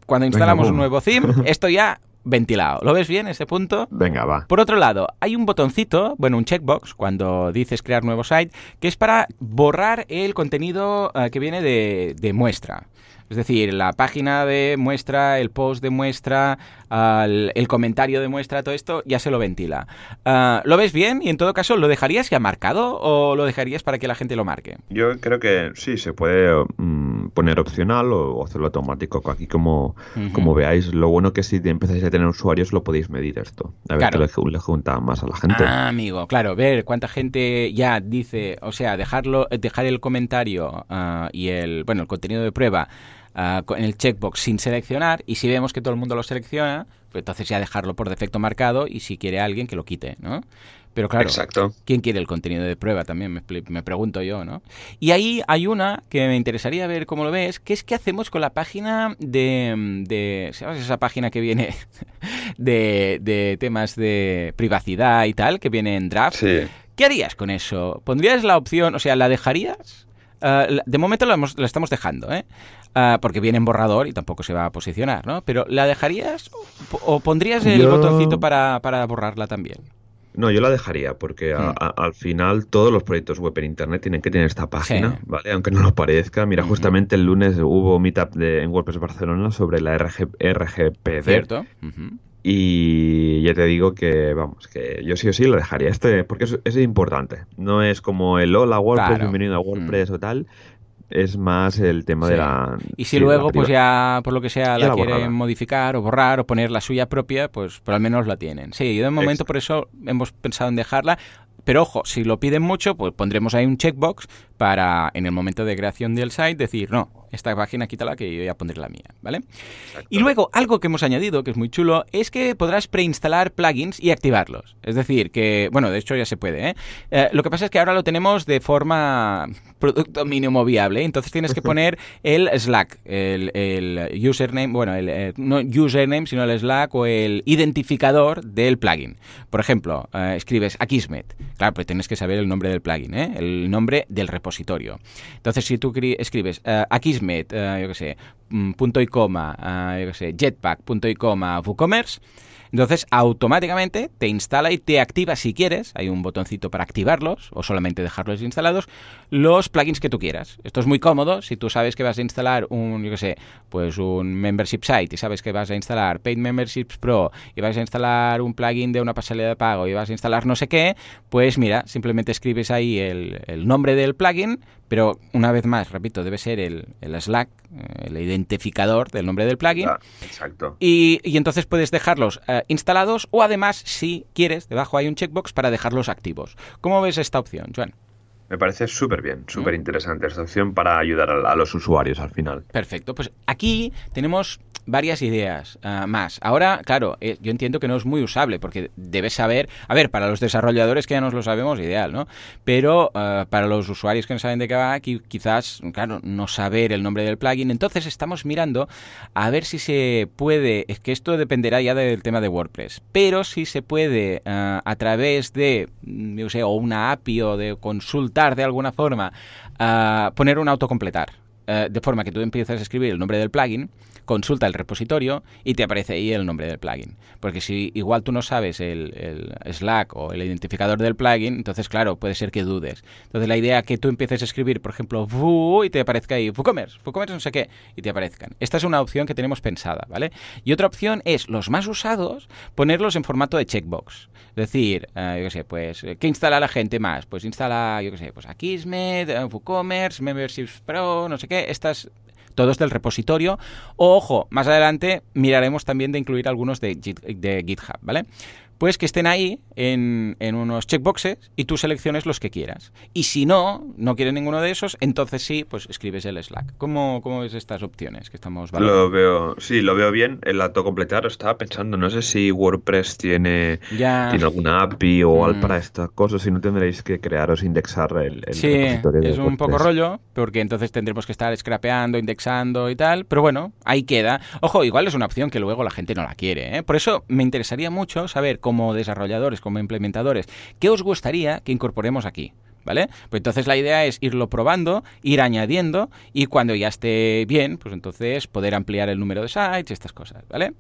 cuando instalamos un nuevo theme, esto ya ventilado. ¿Lo ves bien ese punto?
Venga, va.
Por otro lado, hay un botoncito, bueno, un checkbox, cuando dices crear nuevo site, que es para borrar el contenido uh, que viene de, de muestra. Es decir, la página de muestra, el post de muestra, uh, el comentario de muestra, todo esto ya se lo ventila. Uh, ¿Lo ves bien? Y en todo caso, ¿lo dejarías ya marcado o lo dejarías para que la gente lo marque?
Yo creo que sí, se puede mm, poner opcional o, hacerlo automático. Aquí como, uh -huh. como veáis, lo bueno que si empezáis a tener usuarios lo podéis medir esto. A ver claro. que le, le, junta más a la gente.
Ah, amigo, claro, ver cuánta gente ya dice, o sea, dejarlo, dejar el comentario uh, y el, bueno, el contenido de prueba Uh, en el checkbox sin seleccionar y si vemos que todo el mundo lo selecciona, pues entonces ya dejarlo por defecto marcado y si quiere alguien que lo quite, ¿no? Pero claro,
Exacto.
¿quién quiere el contenido de prueba? También me, me, pregunto yo, ¿no? Y ahí hay una que me interesaría ver cómo lo ves, que es qué hacemos con la página de... de ¿Sabes esa página que viene de, de temas de privacidad y tal, que viene en draft?
Sí.
¿Qué harías con eso? ¿Pondrías la opción, o sea, la dejarías? Uh, de momento la, hemos, la, estamos dejando, ¿eh? Uh, porque viene en borrador y tampoco se va a posicionar, ¿no? Pero ¿la dejarías o, o pondrías el
Yo...
botoncito para, para, borrarla también?
No, yo la dejaría porque a, a, al final todos los proyectos web en Internet tienen que tener esta página, sí. ¿vale? Aunque no lo parezca. Mira, justamente el lunes hubo meetup de, en WordPress Barcelona sobre la RG, RGPD.
Cierto. Uh -huh.
Y ya te digo que, vamos, que yo sí o sí lo dejaría. Este, porque es, es importante. No es como el hola WordPress,
Claro.
bienvenido a WordPress o tal. Es más el tema de la.
Y si luego, pues ya, por lo que sea, la
la
quieren
borrada.
modificar o borrar o poner la suya propia, pues, pero al menos la tienen. Sí, yo de momento
Exacto.
por eso hemos pensado en dejarla. Pero ojo, si lo piden mucho, pues pondremos ahí un checkbox para en el momento de creación del site decir, no, esta página quítala que yo ya pondré la mía, ¿vale?
Exacto.
Y luego, algo que hemos añadido, que es muy chulo, es que podrás preinstalar plugins y activarlos. Es decir, que, bueno, de hecho ya se puede, ¿eh? Eh, lo que pasa es que ahora lo tenemos de forma producto mínimo viable, entonces tienes que poner el Slack, el, el username, bueno, el, eh, no username, sino el Slack o el identificador del plugin. Por ejemplo, eh, escribes Akismet. Claro, pues tienes que saber el nombre del plugin, ¿eh? El nombre del repositorio. Entonces, si tú cri- escribes eh, Akismet, eh, yo qué sé, mm, punto y coma, eh, yo qué sé, jetpack, punto y coma, WooCommerce, entonces automáticamente te instala y te activa si quieres, hay un botoncito para activarlos o solamente dejarlos instalados, los plugins que tú quieras. Esto es muy cómodo si tú sabes que vas a instalar un, yo qué sé, pues un membership site y sabes que vas a instalar Paid Memberships Pro y vas a instalar un plugin de una pasarela de pago y vas a instalar no sé qué, pues mira, simplemente escribes ahí el, el nombre del plugin, pero una vez más, repito, debe ser el, el Slack, eh, el identificador del nombre del plugin.
Ah, exacto.
Y, y entonces puedes dejarlos eh, instalados o además, si quieres, debajo hay un checkbox para dejarlos activos. ¿Cómo ves esta opción, Joan?
Me parece súper bien, súper interesante esta opción para ayudar a, a los usuarios al final.
Perfecto. Pues aquí tenemos varias ideas ah, más. Ahora, claro, eh, yo entiendo que no es muy usable porque debes saber, a ver, para los desarrolladores que ya nos lo sabemos, ideal, ¿no? Pero ah, para los usuarios que no saben de qué va, aquí, quizás, claro, no saber el nombre del plugin. Entonces estamos mirando a ver si se puede, es que esto dependerá ya del tema de WordPress, pero si se puede ah, a través de, mm, yo sé, o una API o de de alguna forma, poner un autocompletar. Uh, de forma que tú empiezas a escribir el nombre del plugin consulta el repositorio y te aparece ahí el nombre del plugin. Porque si igual tú no sabes el, Slack o el identificador del plugin, entonces claro, puede ser que dudes. Entonces la idea es que tú empieces a escribir, por ejemplo, y te aparezca ahí WooCommerce, WooCommerce no sé qué, y te aparezcan. Esta es una opción que tenemos pensada, ¿vale? Y otra opción es los más usados, ponerlos en formato de checkbox. Es decir, uh, yo qué sé, pues, ¿qué instala la gente más? Pues instala, yo qué sé, pues Akismet, uh, WooCommerce, Memberships Pro, no sé qué, estas todos del repositorio. ojo, más adelante miraremos también de incluir algunos de, de GitHub, ¿vale? Pues que estén ahí en, unos checkboxes y tú selecciones los que quieras. Y si no, no quieres ninguno de esos, entonces sí, pues escribes el Slack. ¿Cómo, cómo ves estas opciones que estamos
valorando? Lo veo, sí, lo veo bien. El autocompletar estaba pensando, no sé si WordPress tiene, tiene alguna API o algo mm. para estas cosas, si no tendréis que crearos indexar el, el
sí, es un poco rollo, porque entonces tendremos que estar scrapeando, indexando y tal, pero bueno, ahí queda. Ojo, igual es una opción que luego la gente no la quiere, ¿eh? Por eso me interesaría mucho saber cómo como desarrolladores, como implementadores, ¿qué os gustaría que incorporemos aquí? ¿Vale? Pues entonces la idea es irlo probando, ir añadiendo y cuando ya esté bien, pues entonces poder ampliar el número de sites y estas cosas, ¿vale?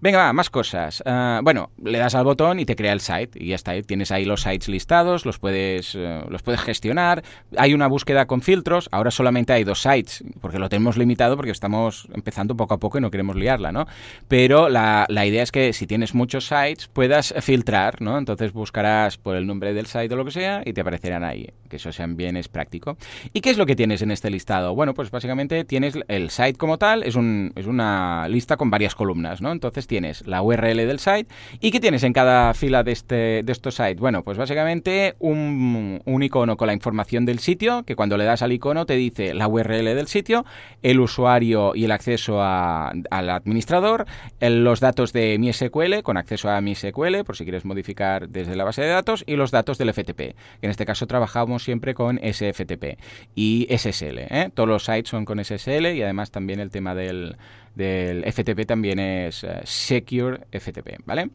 Venga, va, más cosas. Uh, bueno, le das al botón y te crea el site y ya está. Tienes ahí los sites listados, los puedes, uh, los puedes gestionar. Hay una búsqueda con filtros. Ahora solamente hay dos sites porque lo tenemos limitado porque estamos empezando poco a poco y no queremos liarla, ¿no? Pero la, la idea es que si tienes muchos sites puedas filtrar, ¿no? Entonces buscarás por el nombre del site o lo que sea y te aparecerán ahí. Que eso sean bien es práctico. ¿Y qué es lo que tienes en este listado? Bueno, pues básicamente tienes el site como tal, es, un, es una lista con varias columnas, ¿no? Entonces tienes la URL del site. ¿Y qué tienes en cada fila de, este, de estos sites? Bueno, pues básicamente un, un icono con la información del sitio, que cuando le das al icono te dice la URL del sitio, el usuario y el acceso al administrador, los datos de MySQL con acceso a MySQL, por si quieres modificar desde la base de datos, y los datos del FTP. En este caso trabajamos siempre con SFTP y SSL. ¿eh? Todos los sites son con SSL y además también el tema del del FTP también es eh, Secure FTP, ¿vale?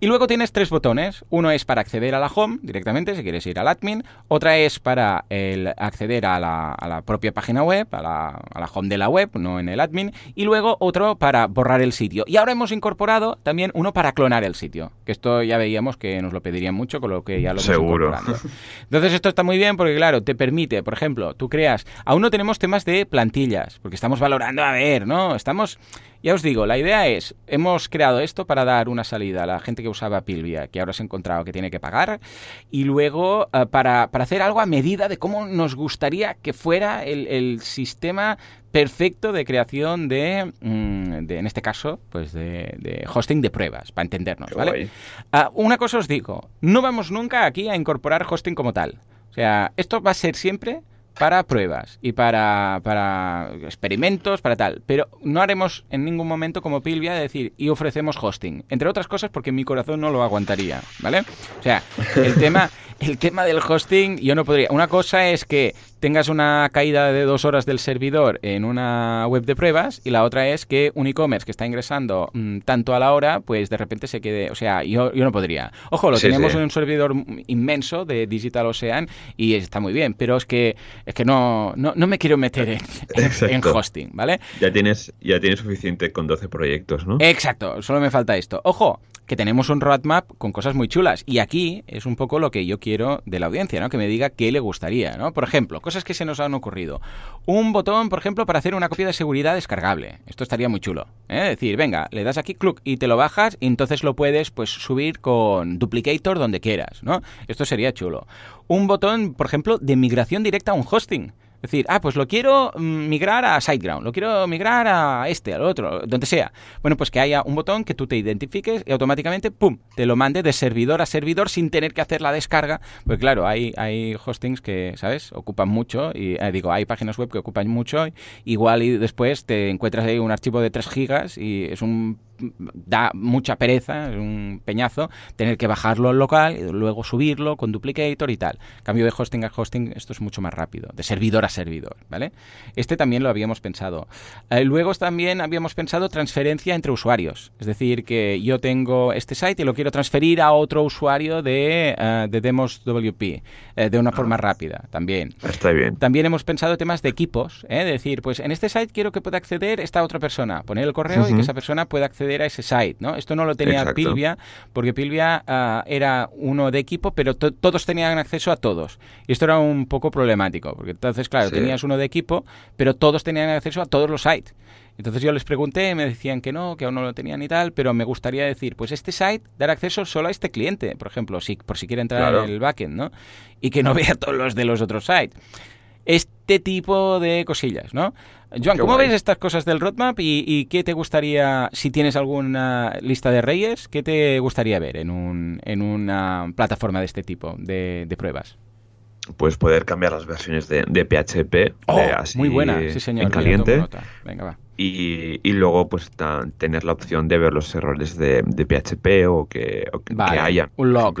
Y luego tienes tres botones. Uno es para acceder a la home directamente, si quieres ir al admin. Otra es para el acceder a la, propia página web, a la, a la, home de la web, no en el admin. Y luego otro para borrar el sitio. Y ahora hemos incorporado también uno para clonar el sitio, que esto ya veíamos que nos lo pedirían mucho, con lo que ya lo
Seguro.
Entonces esto está muy bien porque, claro, te permite, por ejemplo, tú creas... Aún no tenemos temas de plantillas, porque estamos valorando, a ver, ¿no? Estamos ya os digo, la idea es, hemos creado esto para dar una salida a la gente que usaba Pilvia, que ahora se ha encontrado que tiene que pagar, y luego uh, para, para, hacer algo a medida de cómo nos gustaría que fuera el, el sistema perfecto de creación de, mm, de, en este caso, pues de, de, hosting de pruebas, para entendernos, ¿vale? Uh, una cosa os digo, no vamos nunca aquí a incorporar hosting como tal. O sea, esto va a ser siempre para pruebas y para, para experimentos, para tal. Pero no haremos en ningún momento como Pilvia de decir y ofrecemos hosting. Entre otras cosas porque mi corazón no lo aguantaría, ¿vale? O sea, el tema, el tema del hosting yo no podría. Una cosa es que tengas una caída de dos horas del servidor en una web de pruebas y la otra es que un e-commerce que está ingresando mm, tanto a la hora, pues de repente se quede, o sea, yo, yo no podría. Ojo, lo tenemos en un servidor inmenso de Digital Ocean y está muy bien, pero es que es que no, no, me quiero meter en, en, hosting, ¿vale?
Ya tienes, ya tienes suficiente con 12 proyectos, ¿no?
Exacto, solo me falta esto. Ojo, que tenemos un roadmap con cosas muy chulas. Y aquí es un poco lo que yo quiero de la audiencia, ¿no? Que me diga qué le gustaría, ¿no? Por ejemplo, cosas que se nos han ocurrido. Un botón, por ejemplo, para hacer una copia de seguridad descargable. Esto estaría muy chulo. ¿eh? Es decir, venga, le das aquí, cluck, y te lo bajas, y entonces lo puedes, pues, subir con Duplicator donde quieras, ¿no? Esto sería chulo. Un botón, por ejemplo, de migración directa a un hosting. Decir, ah, pues lo quiero mm, migrar a SiteGround, lo quiero migrar a este, al otro, donde sea. Bueno, pues que haya un botón que tú te identifiques y automáticamente, ¡pum!, te lo mande de servidor a servidor sin tener que hacer la descarga. Pues claro, hay, hay hostings que, ¿sabes?, ocupan mucho, y eh, digo, hay páginas web que ocupan mucho, igual y después te encuentras ahí un archivo de 3 gigas y es un da mucha pereza, es un peñazo, tener que bajarlo al local y luego subirlo con duplicator y tal. Cambio de hosting a hosting, esto es mucho más rápido, de servidor a servidor, ¿vale? Este también lo habíamos pensado. Eh, luego también habíamos pensado transferencia entre usuarios, es decir, que yo tengo este site y lo quiero transferir a otro usuario de, uh, de Demos WP eh, de una ah. forma rápida, también.
Está bien.
También hemos pensado temas de equipos, ¿eh? decir, pues en este site quiero que pueda acceder esta otra persona, poner el correo y que esa persona pueda acceder a ese site, ¿no? Esto no lo tenía Pilvia, porque Pilvia ah, era uno de equipo, pero todos tenían acceso a todos. Y esto era un poco problemático, porque entonces, claro, tenías uno de equipo, pero todos tenían acceso a todos los sites. Entonces yo les pregunté, me decían que no, que aún no lo tenían y tal, pero me gustaría decir, pues este site dar acceso solo a este cliente, por ejemplo, si, por si quiere entrar en el backend, ¿no? Y que no vea todos los de los otros sites. Este tipo de cosillas, ¿no? Joan, ¿cómo ves estas cosas del roadmap y, qué te gustaría, si tienes alguna lista de reyes, qué te gustaría ver en, un, en una plataforma de este tipo de, pruebas?
Pues poder cambiar las versiones de, PHP
oh, muy buena, sí señor,
en caliente. Venga, va. Y, y, luego pues tener la opción de ver los errores de, PHP o que, haya
un log,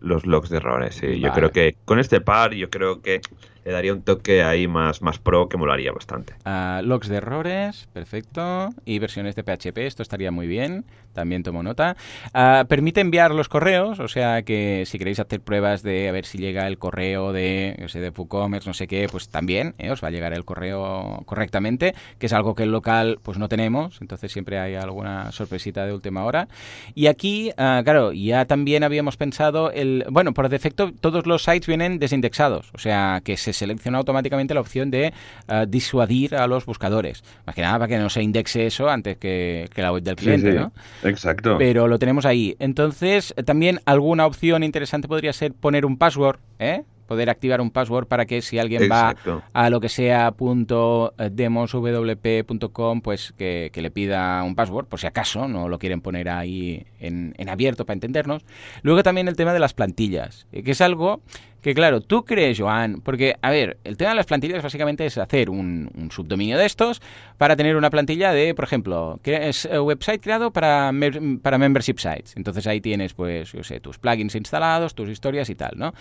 los, logs de errores. Yo creo que con este par, yo creo que le daría un toque ahí más, más pro que molaría bastante.
Uh, logs de errores, perfecto. Y versiones de PHP, esto estaría muy bien. También tomo nota. Uh, permite enviar los correos, o sea que si queréis hacer pruebas de a ver si llega el correo de, no sé, de WooCommerce, no sé qué, pues también eh, os va a llegar el correo correctamente, que es algo que el local pues no tenemos, entonces siempre hay alguna sorpresita de última hora. Y aquí, uh, claro, ya también habíamos pensado el, bueno, por defecto todos los sites vienen desindexados, o sea que se selecciona automáticamente la opción de uh, disuadir a los buscadores. Más que nada para que no se indexe eso antes que, la web del cliente, ¿no?
Exacto.
Pero lo tenemos ahí. Entonces, también alguna opción interesante podría ser poner un password, ¿eh? Poder activar un password para que si alguien va a lo que sea punto demoswp.com pues que, le pida un password por si acaso no lo quieren poner ahí en, abierto para entendernos luego también el tema de las plantillas eh, que es algo que claro, tú crees, Joan, porque, a ver, el tema de las plantillas básicamente es hacer un, subdominio de estos para tener una plantilla de, por ejemplo, que es un website creado para, para membership sites. Entonces ahí tienes, pues, yo sé, tus plugins instalados, tus historias y tal, ¿no?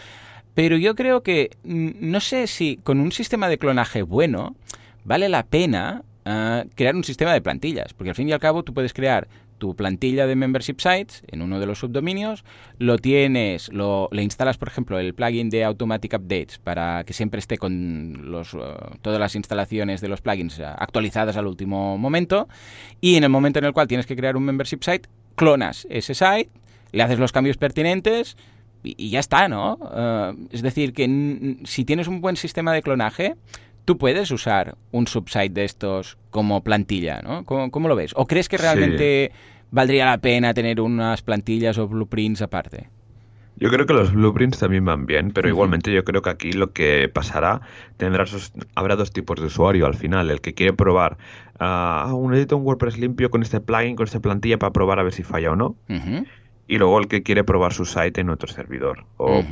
Pero yo creo que mm, no sé si con un sistema de clonaje bueno vale la pena ah, crear un sistema de plantillas, porque al fin y al cabo tú puedes crear tu plantilla de membership sites en uno de los subdominios, lo tienes, lo, le instalas, por ejemplo, el plugin de Automatic Updates para que siempre esté con los, ah, todas las instalaciones de los plugins actualizadas al último momento, y en el momento en el cual tienes que crear un membership site, clonas ese site, le haces los cambios pertinentes, y, ya está, ¿no? Eh, es decir, que si tienes un buen sistema de clonaje, tú puedes usar un subsite de estos como plantilla, ¿no? ¿Cómo, lo ves? ¿O crees que realmente valdría la pena tener unas plantillas o blueprints aparte?
Yo creo que los blueprints también van bien, pero igualmente yo creo que aquí lo que pasará, tendrá habrá dos tipos de usuario al final. El que quiere probar, uh, un edito un WordPress limpio con este plugin, con esta plantilla para probar a ver si falla o no y luego el que quiere probar su site en otro servidor o,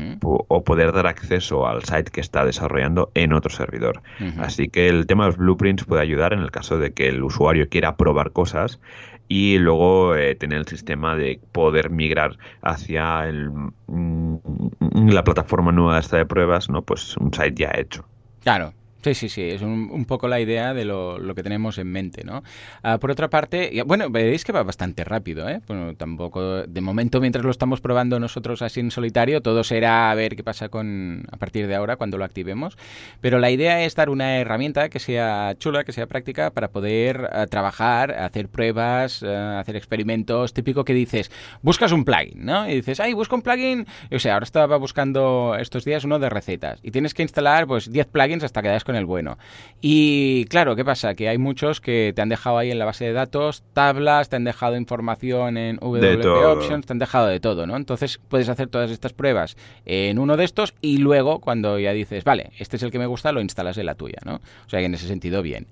poder dar acceso al site que está desarrollando en otro servidor. Así que el tema de los blueprints puede ayudar en el caso de que el usuario quiera probar cosas y luego eh, tener el sistema de poder migrar hacia el, mm, la plataforma nueva esta de pruebas, ¿no? Pues un site ya hecho.
Claro, Sí, sí, sí, es un, poco la idea de lo, que tenemos en mente, ¿no? Ah, por otra parte, bueno, veréis que va bastante rápido, ¿eh? Tampoco, de momento, mientras lo estamos probando nosotros así en solitario, todo será a ver qué pasa con a partir de ahora cuando lo activemos, pero la idea es dar una herramienta que sea chula, que sea práctica para poder ah, trabajar, hacer pruebas, ah, hacer experimentos, típico que dices, buscas un plugin, ¿no? Y dices, ay, busco un plugin, o sea, ahora estaba buscando estos días uno de recetas y tienes que instalar pues 10 plugins hasta que das con con el bueno. Y claro, ¿qué pasa? Que hay muchos que te han dejado ahí en la base de datos tablas, te han dejado información en WP Options, te han dejado de todo, ¿no? Entonces puedes hacer todas estas pruebas en uno de estos y luego cuando ya dices, vale, este es el que me gusta, lo instalas en la tuya, ¿no? O sea que en ese sentido bien.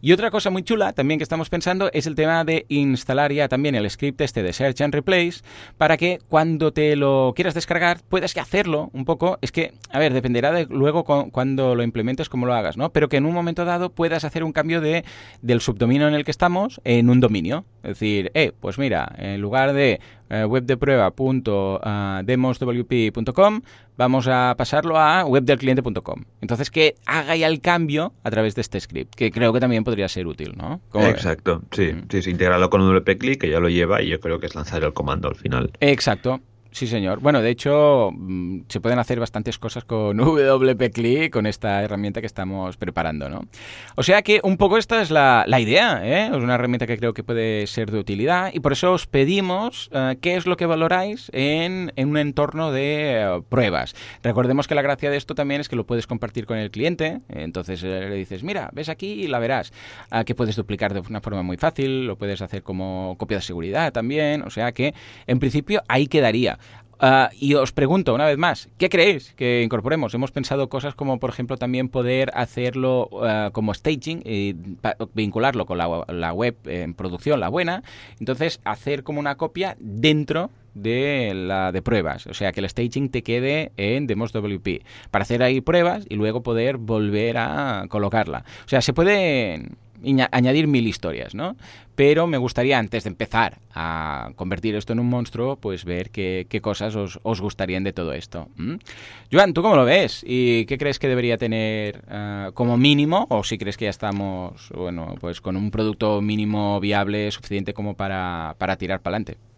Y otra cosa muy chula también que estamos pensando es el tema de instalar ya también el script este de Search and Replace para que cuando te lo quieras descargar puedas que hacerlo un poco. Es que, a ver, dependerá de luego cuando lo implementes cómo lo hagas, ¿no? Pero que en un momento dado puedas hacer un cambio de, del subdominio en el que estamos en un dominio. Es decir, eh, pues mira, en lugar de eh, webdeprueba.demoswp.com vamos a pasarlo a webdelcliente.com. Entonces que haga ya el cambio a través de este script, que creo que también podría ser útil, ¿no?
Exacto, sí, mm. sí, sí, integrarlo con un wp-click que ya lo lleva y yo creo que es lanzar el comando al final.
Exacto. Sí, señor. Bueno, de hecho, mm, se pueden hacer bastantes cosas con WP-Click, con esta herramienta que estamos preparando, ¿no? O sea que un poco esta es la, idea, ¿eh? Es una herramienta que creo que puede ser de utilidad y por eso os pedimos eh, qué es lo que valoráis en, un entorno de eh, pruebas. Recordemos que la gracia de esto también es que lo puedes compartir con el cliente, entonces eh, le dices, mira, ves aquí y la verás, ah, que puedes duplicar de una forma muy fácil, lo puedes hacer como copia de seguridad también, o sea que en principio ahí quedaría. Ah, y os pregunto una vez más, ¿qué creéis que incorporemos? Hemos pensado cosas como, por ejemplo, también poder hacerlo ah, como staging y vincularlo con la, web en producción, la buena. Entonces, hacer como una copia dentro de la de pruebas, o sea que el staging te quede en Demos WP para hacer ahí pruebas y luego poder volver a colocarla. O sea, se puede añadir mil historias, ¿no? Pero me gustaría, antes de empezar a convertir esto en un monstruo, pues ver qué, cosas os, os, gustarían de todo esto. Joan, ¿tú cómo lo ves? ¿Y qué crees que debería tener ah, como mínimo? O si crees que ya estamos, bueno, pues con un producto mínimo viable suficiente como para, para tirar para adelante.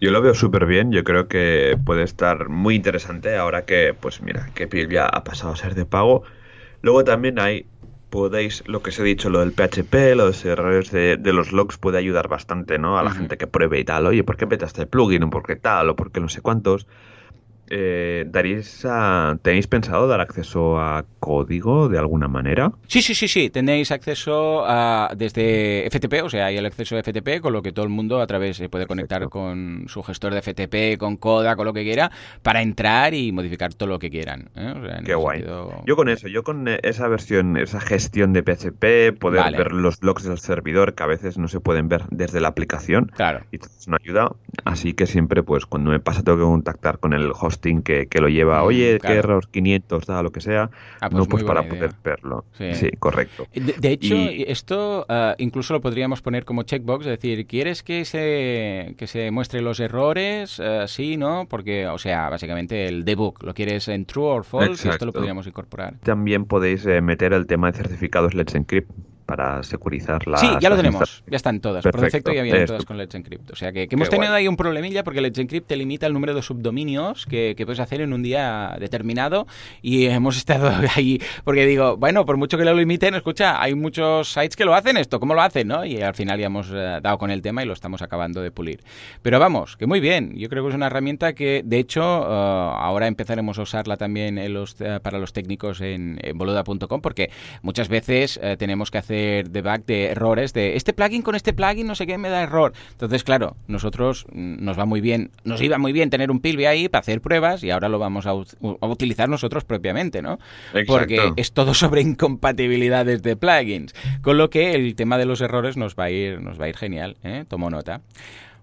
Yo lo veo súper bien, yo creo que puede estar muy interesante ahora que, pues mira, que Pil ya ha pasado a ser de pago. Luego también hay podéis, lo que os he dicho, lo del PHP, los errores de, los logs puede ayudar bastante, ¿no? A la gente que pruebe y tal. Oye, ¿por qué petaste el plugin? ¿O por qué tal? ¿O por qué no sé cuántos? Eh, ¿daréis ¿tenéis pensado dar acceso a código de alguna manera?
Sí, sí, sí, sí. Tenéis acceso a, desde FTP, o sea, hay el acceso a FTP, con lo que todo el mundo a través se puede conectar con su gestor de FTP, con Coda, con lo que quiera, para entrar y modificar todo lo que quieran. ¿eh?
Qué guay. Yo con eso, yo con esa versión, esa gestión de PHP, poder ver los logs del servidor que a veces no se pueden ver desde la aplicación.
Claro.
Y es una ayuda. Así que siempre, pues, cuando me pasa, tengo que contactar con el host que, lo lleva, mm, oye, qué error 500, da, lo que sea, ah, pues no pues para poder verlo. Sí, correcto.
De, hecho, esto ah, incluso lo podríamos poner como checkbox, es decir, ¿quieres que se, que se muestre los errores? Uh, sí, ¿no? Porque, o sea, básicamente el debug, ¿lo quieres en true or false? Esto lo podríamos incorporar.
También podéis eh, meter el tema de certificados Let's Encrypt para securizar la.
Sí, ya lo tenemos. Ya están todas. Por defecto ya vienen todas con Let's Encrypt. O sea que, hemos tenido ahí un problemilla porque Let's Encrypt te limita el número de subdominios que, puedes hacer en un día determinado y hemos estado ahí porque digo, bueno, por mucho que lo limiten, escucha, hay muchos sites que lo hacen esto, ¿cómo lo hacen? ¿no? Y al final ya hemos eh, dado con el tema y lo estamos acabando de pulir. Pero vamos, que muy bien. Yo creo que es una herramienta que, de hecho, eh, ahora empezaremos a usarla también en los, eh, para los técnicos en, en boluda.com porque muchas veces tenemos que hacer debug de errores, de este plugin con este plugin no sé qué me da error. Entonces, claro, nosotros nos va muy bien, nos iba muy bien tener un Pilvi ahí para hacer pruebas y ahora lo vamos a, utilizar nosotros propiamente, ¿no? Porque es todo sobre incompatibilidades de plugins. Con lo que el tema de los errores nos va a ir, nos va a ir genial, ¿eh? Tomo nota.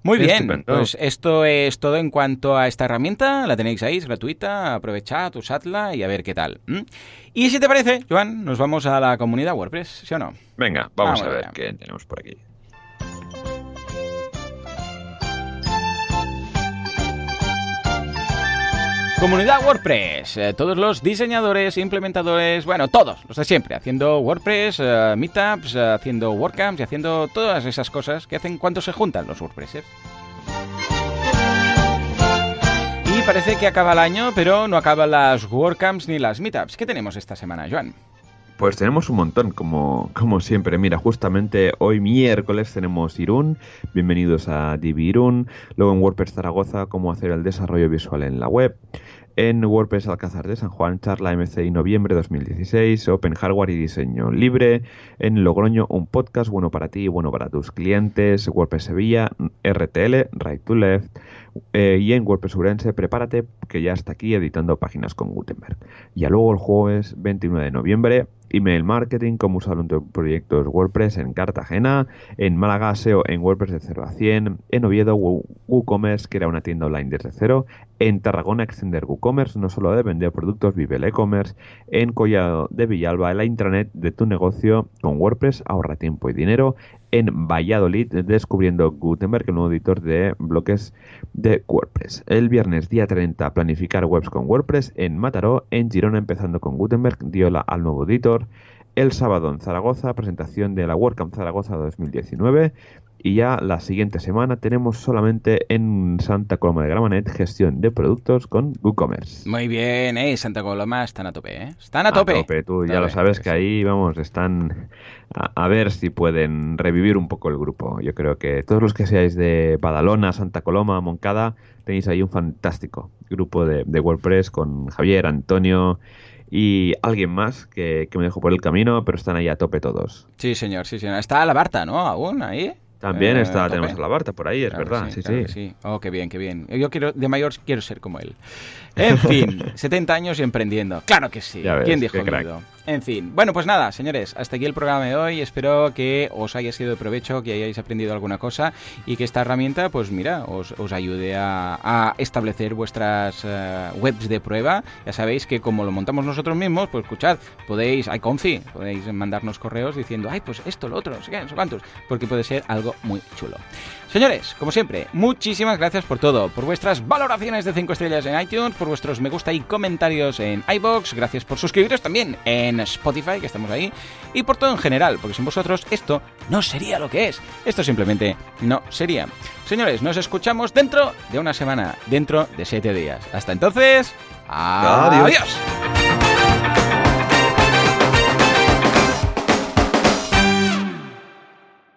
Muy bien, pues esto es todo en cuanto a esta herramienta. La tenéis ahí, es gratuita. Aprovechad, usadla y a ver qué tal. Y si te parece, Joan, nos vamos a la comunidad WordPress, ¿sí o no?
Venga, vamos, a ver qué tenemos por aquí.
Comunidad WordPress, eh, todos los diseñadores, implementadores, bueno, todos, los de siempre, haciendo WordPress, eh, meetups, eh, haciendo WordCamps y haciendo todas esas cosas que hacen cuando se juntan los WordPressers. Y parece que acaba el año, pero no acaban las WordCamps ni las meetups. ¿Qué tenemos esta semana, Joan?
Pues tenemos un montón, como, como siempre. Mira, justamente hoy miércoles tenemos Irún. Bienvenidos a Divi Irún. Luego en WordPress Zaragoza, cómo hacer el desarrollo visual en la web. en WordPress Alcázar de San Juan, charla MCI noviembre 2016, Open Hardware y diseño libre, en Logroño un podcast bueno para ti y bueno para tus clientes, WordPress Sevilla, RTL, Right to Left, eh, y en WordPress Urense, prepárate que ya está aquí editando páginas con Gutenberg. Ya luego el jueves 29 de noviembre, email marketing, cómo usar un proyectos WordPress en Cartagena, en Málaga SEO en WordPress de 0 a 100, en Oviedo WooCommerce, que era una tienda online desde cero, en Tarragona extender WooCommerce, no solo de vender productos, vive el e-commerce, en Collado de Villalba, la intranet de tu negocio con WordPress, ahorra tiempo y dinero, en Valladolid descubriendo Gutenberg, el nuevo editor de bloques de WordPress. El viernes día 30 planificar webs con WordPress en Mataró, en Girona empezando con Gutenberg, diola al nuevo editor. El sábado en Zaragoza, presentación de la WordCamp Zaragoza 2019. Y ya la siguiente semana tenemos solamente en Santa Coloma de Gramanet gestión de productos con WooCommerce.
Muy bien, eh, Santa Coloma están a tope, ¿eh? Están a tope.
A tope, tú ya lo sabes que ahí, vamos, están a, ver si pueden revivir un poco el grupo. Yo creo que todos los que seáis de Badalona, Santa Coloma, Moncada, tenéis ahí un fantástico grupo de, WordPress con Javier, Antonio y alguien más que, que, me dejó por el camino, pero están ahí a tope todos.
Sí, señor, sí, señor. Está la Barta, ¿no? Aún ahí.
También eh, está, tenemos a la Barta por ahí, es verdad. Sí, sí,
sí. Oh, qué bien, qué bien. Yo quiero, de mayor quiero ser como él. En fin, 70 años y emprendiendo. Claro que sí. ¿Quién dijo miedo? En fin, bueno, pues nada, señores, hasta aquí el programa de hoy. Espero que os haya sido de provecho, que hayáis aprendido alguna cosa y que esta herramienta, pues mira, os, ayude a, establecer vuestras eh, webs de prueba. Ya sabéis que como lo montamos nosotros mismos, pues escuchad, podéis, hay confi, podéis mandarnos correos diciendo, ay, pues esto, lo otro, no sé qué, no sé cuántos, porque puede ser algo muy chulo. Señores, como siempre, muchísimas gracias por todo, por vuestras valoraciones de 5 estrellas en iTunes, por vuestros me gusta y comentarios en iBox, gracias por suscribiros también en Spotify, que estamos ahí, y por todo en general, porque sin vosotros esto no sería lo que es. Esto simplemente no sería. Señores, nos escuchamos dentro de una semana, dentro de 7 días. Hasta entonces, adiós.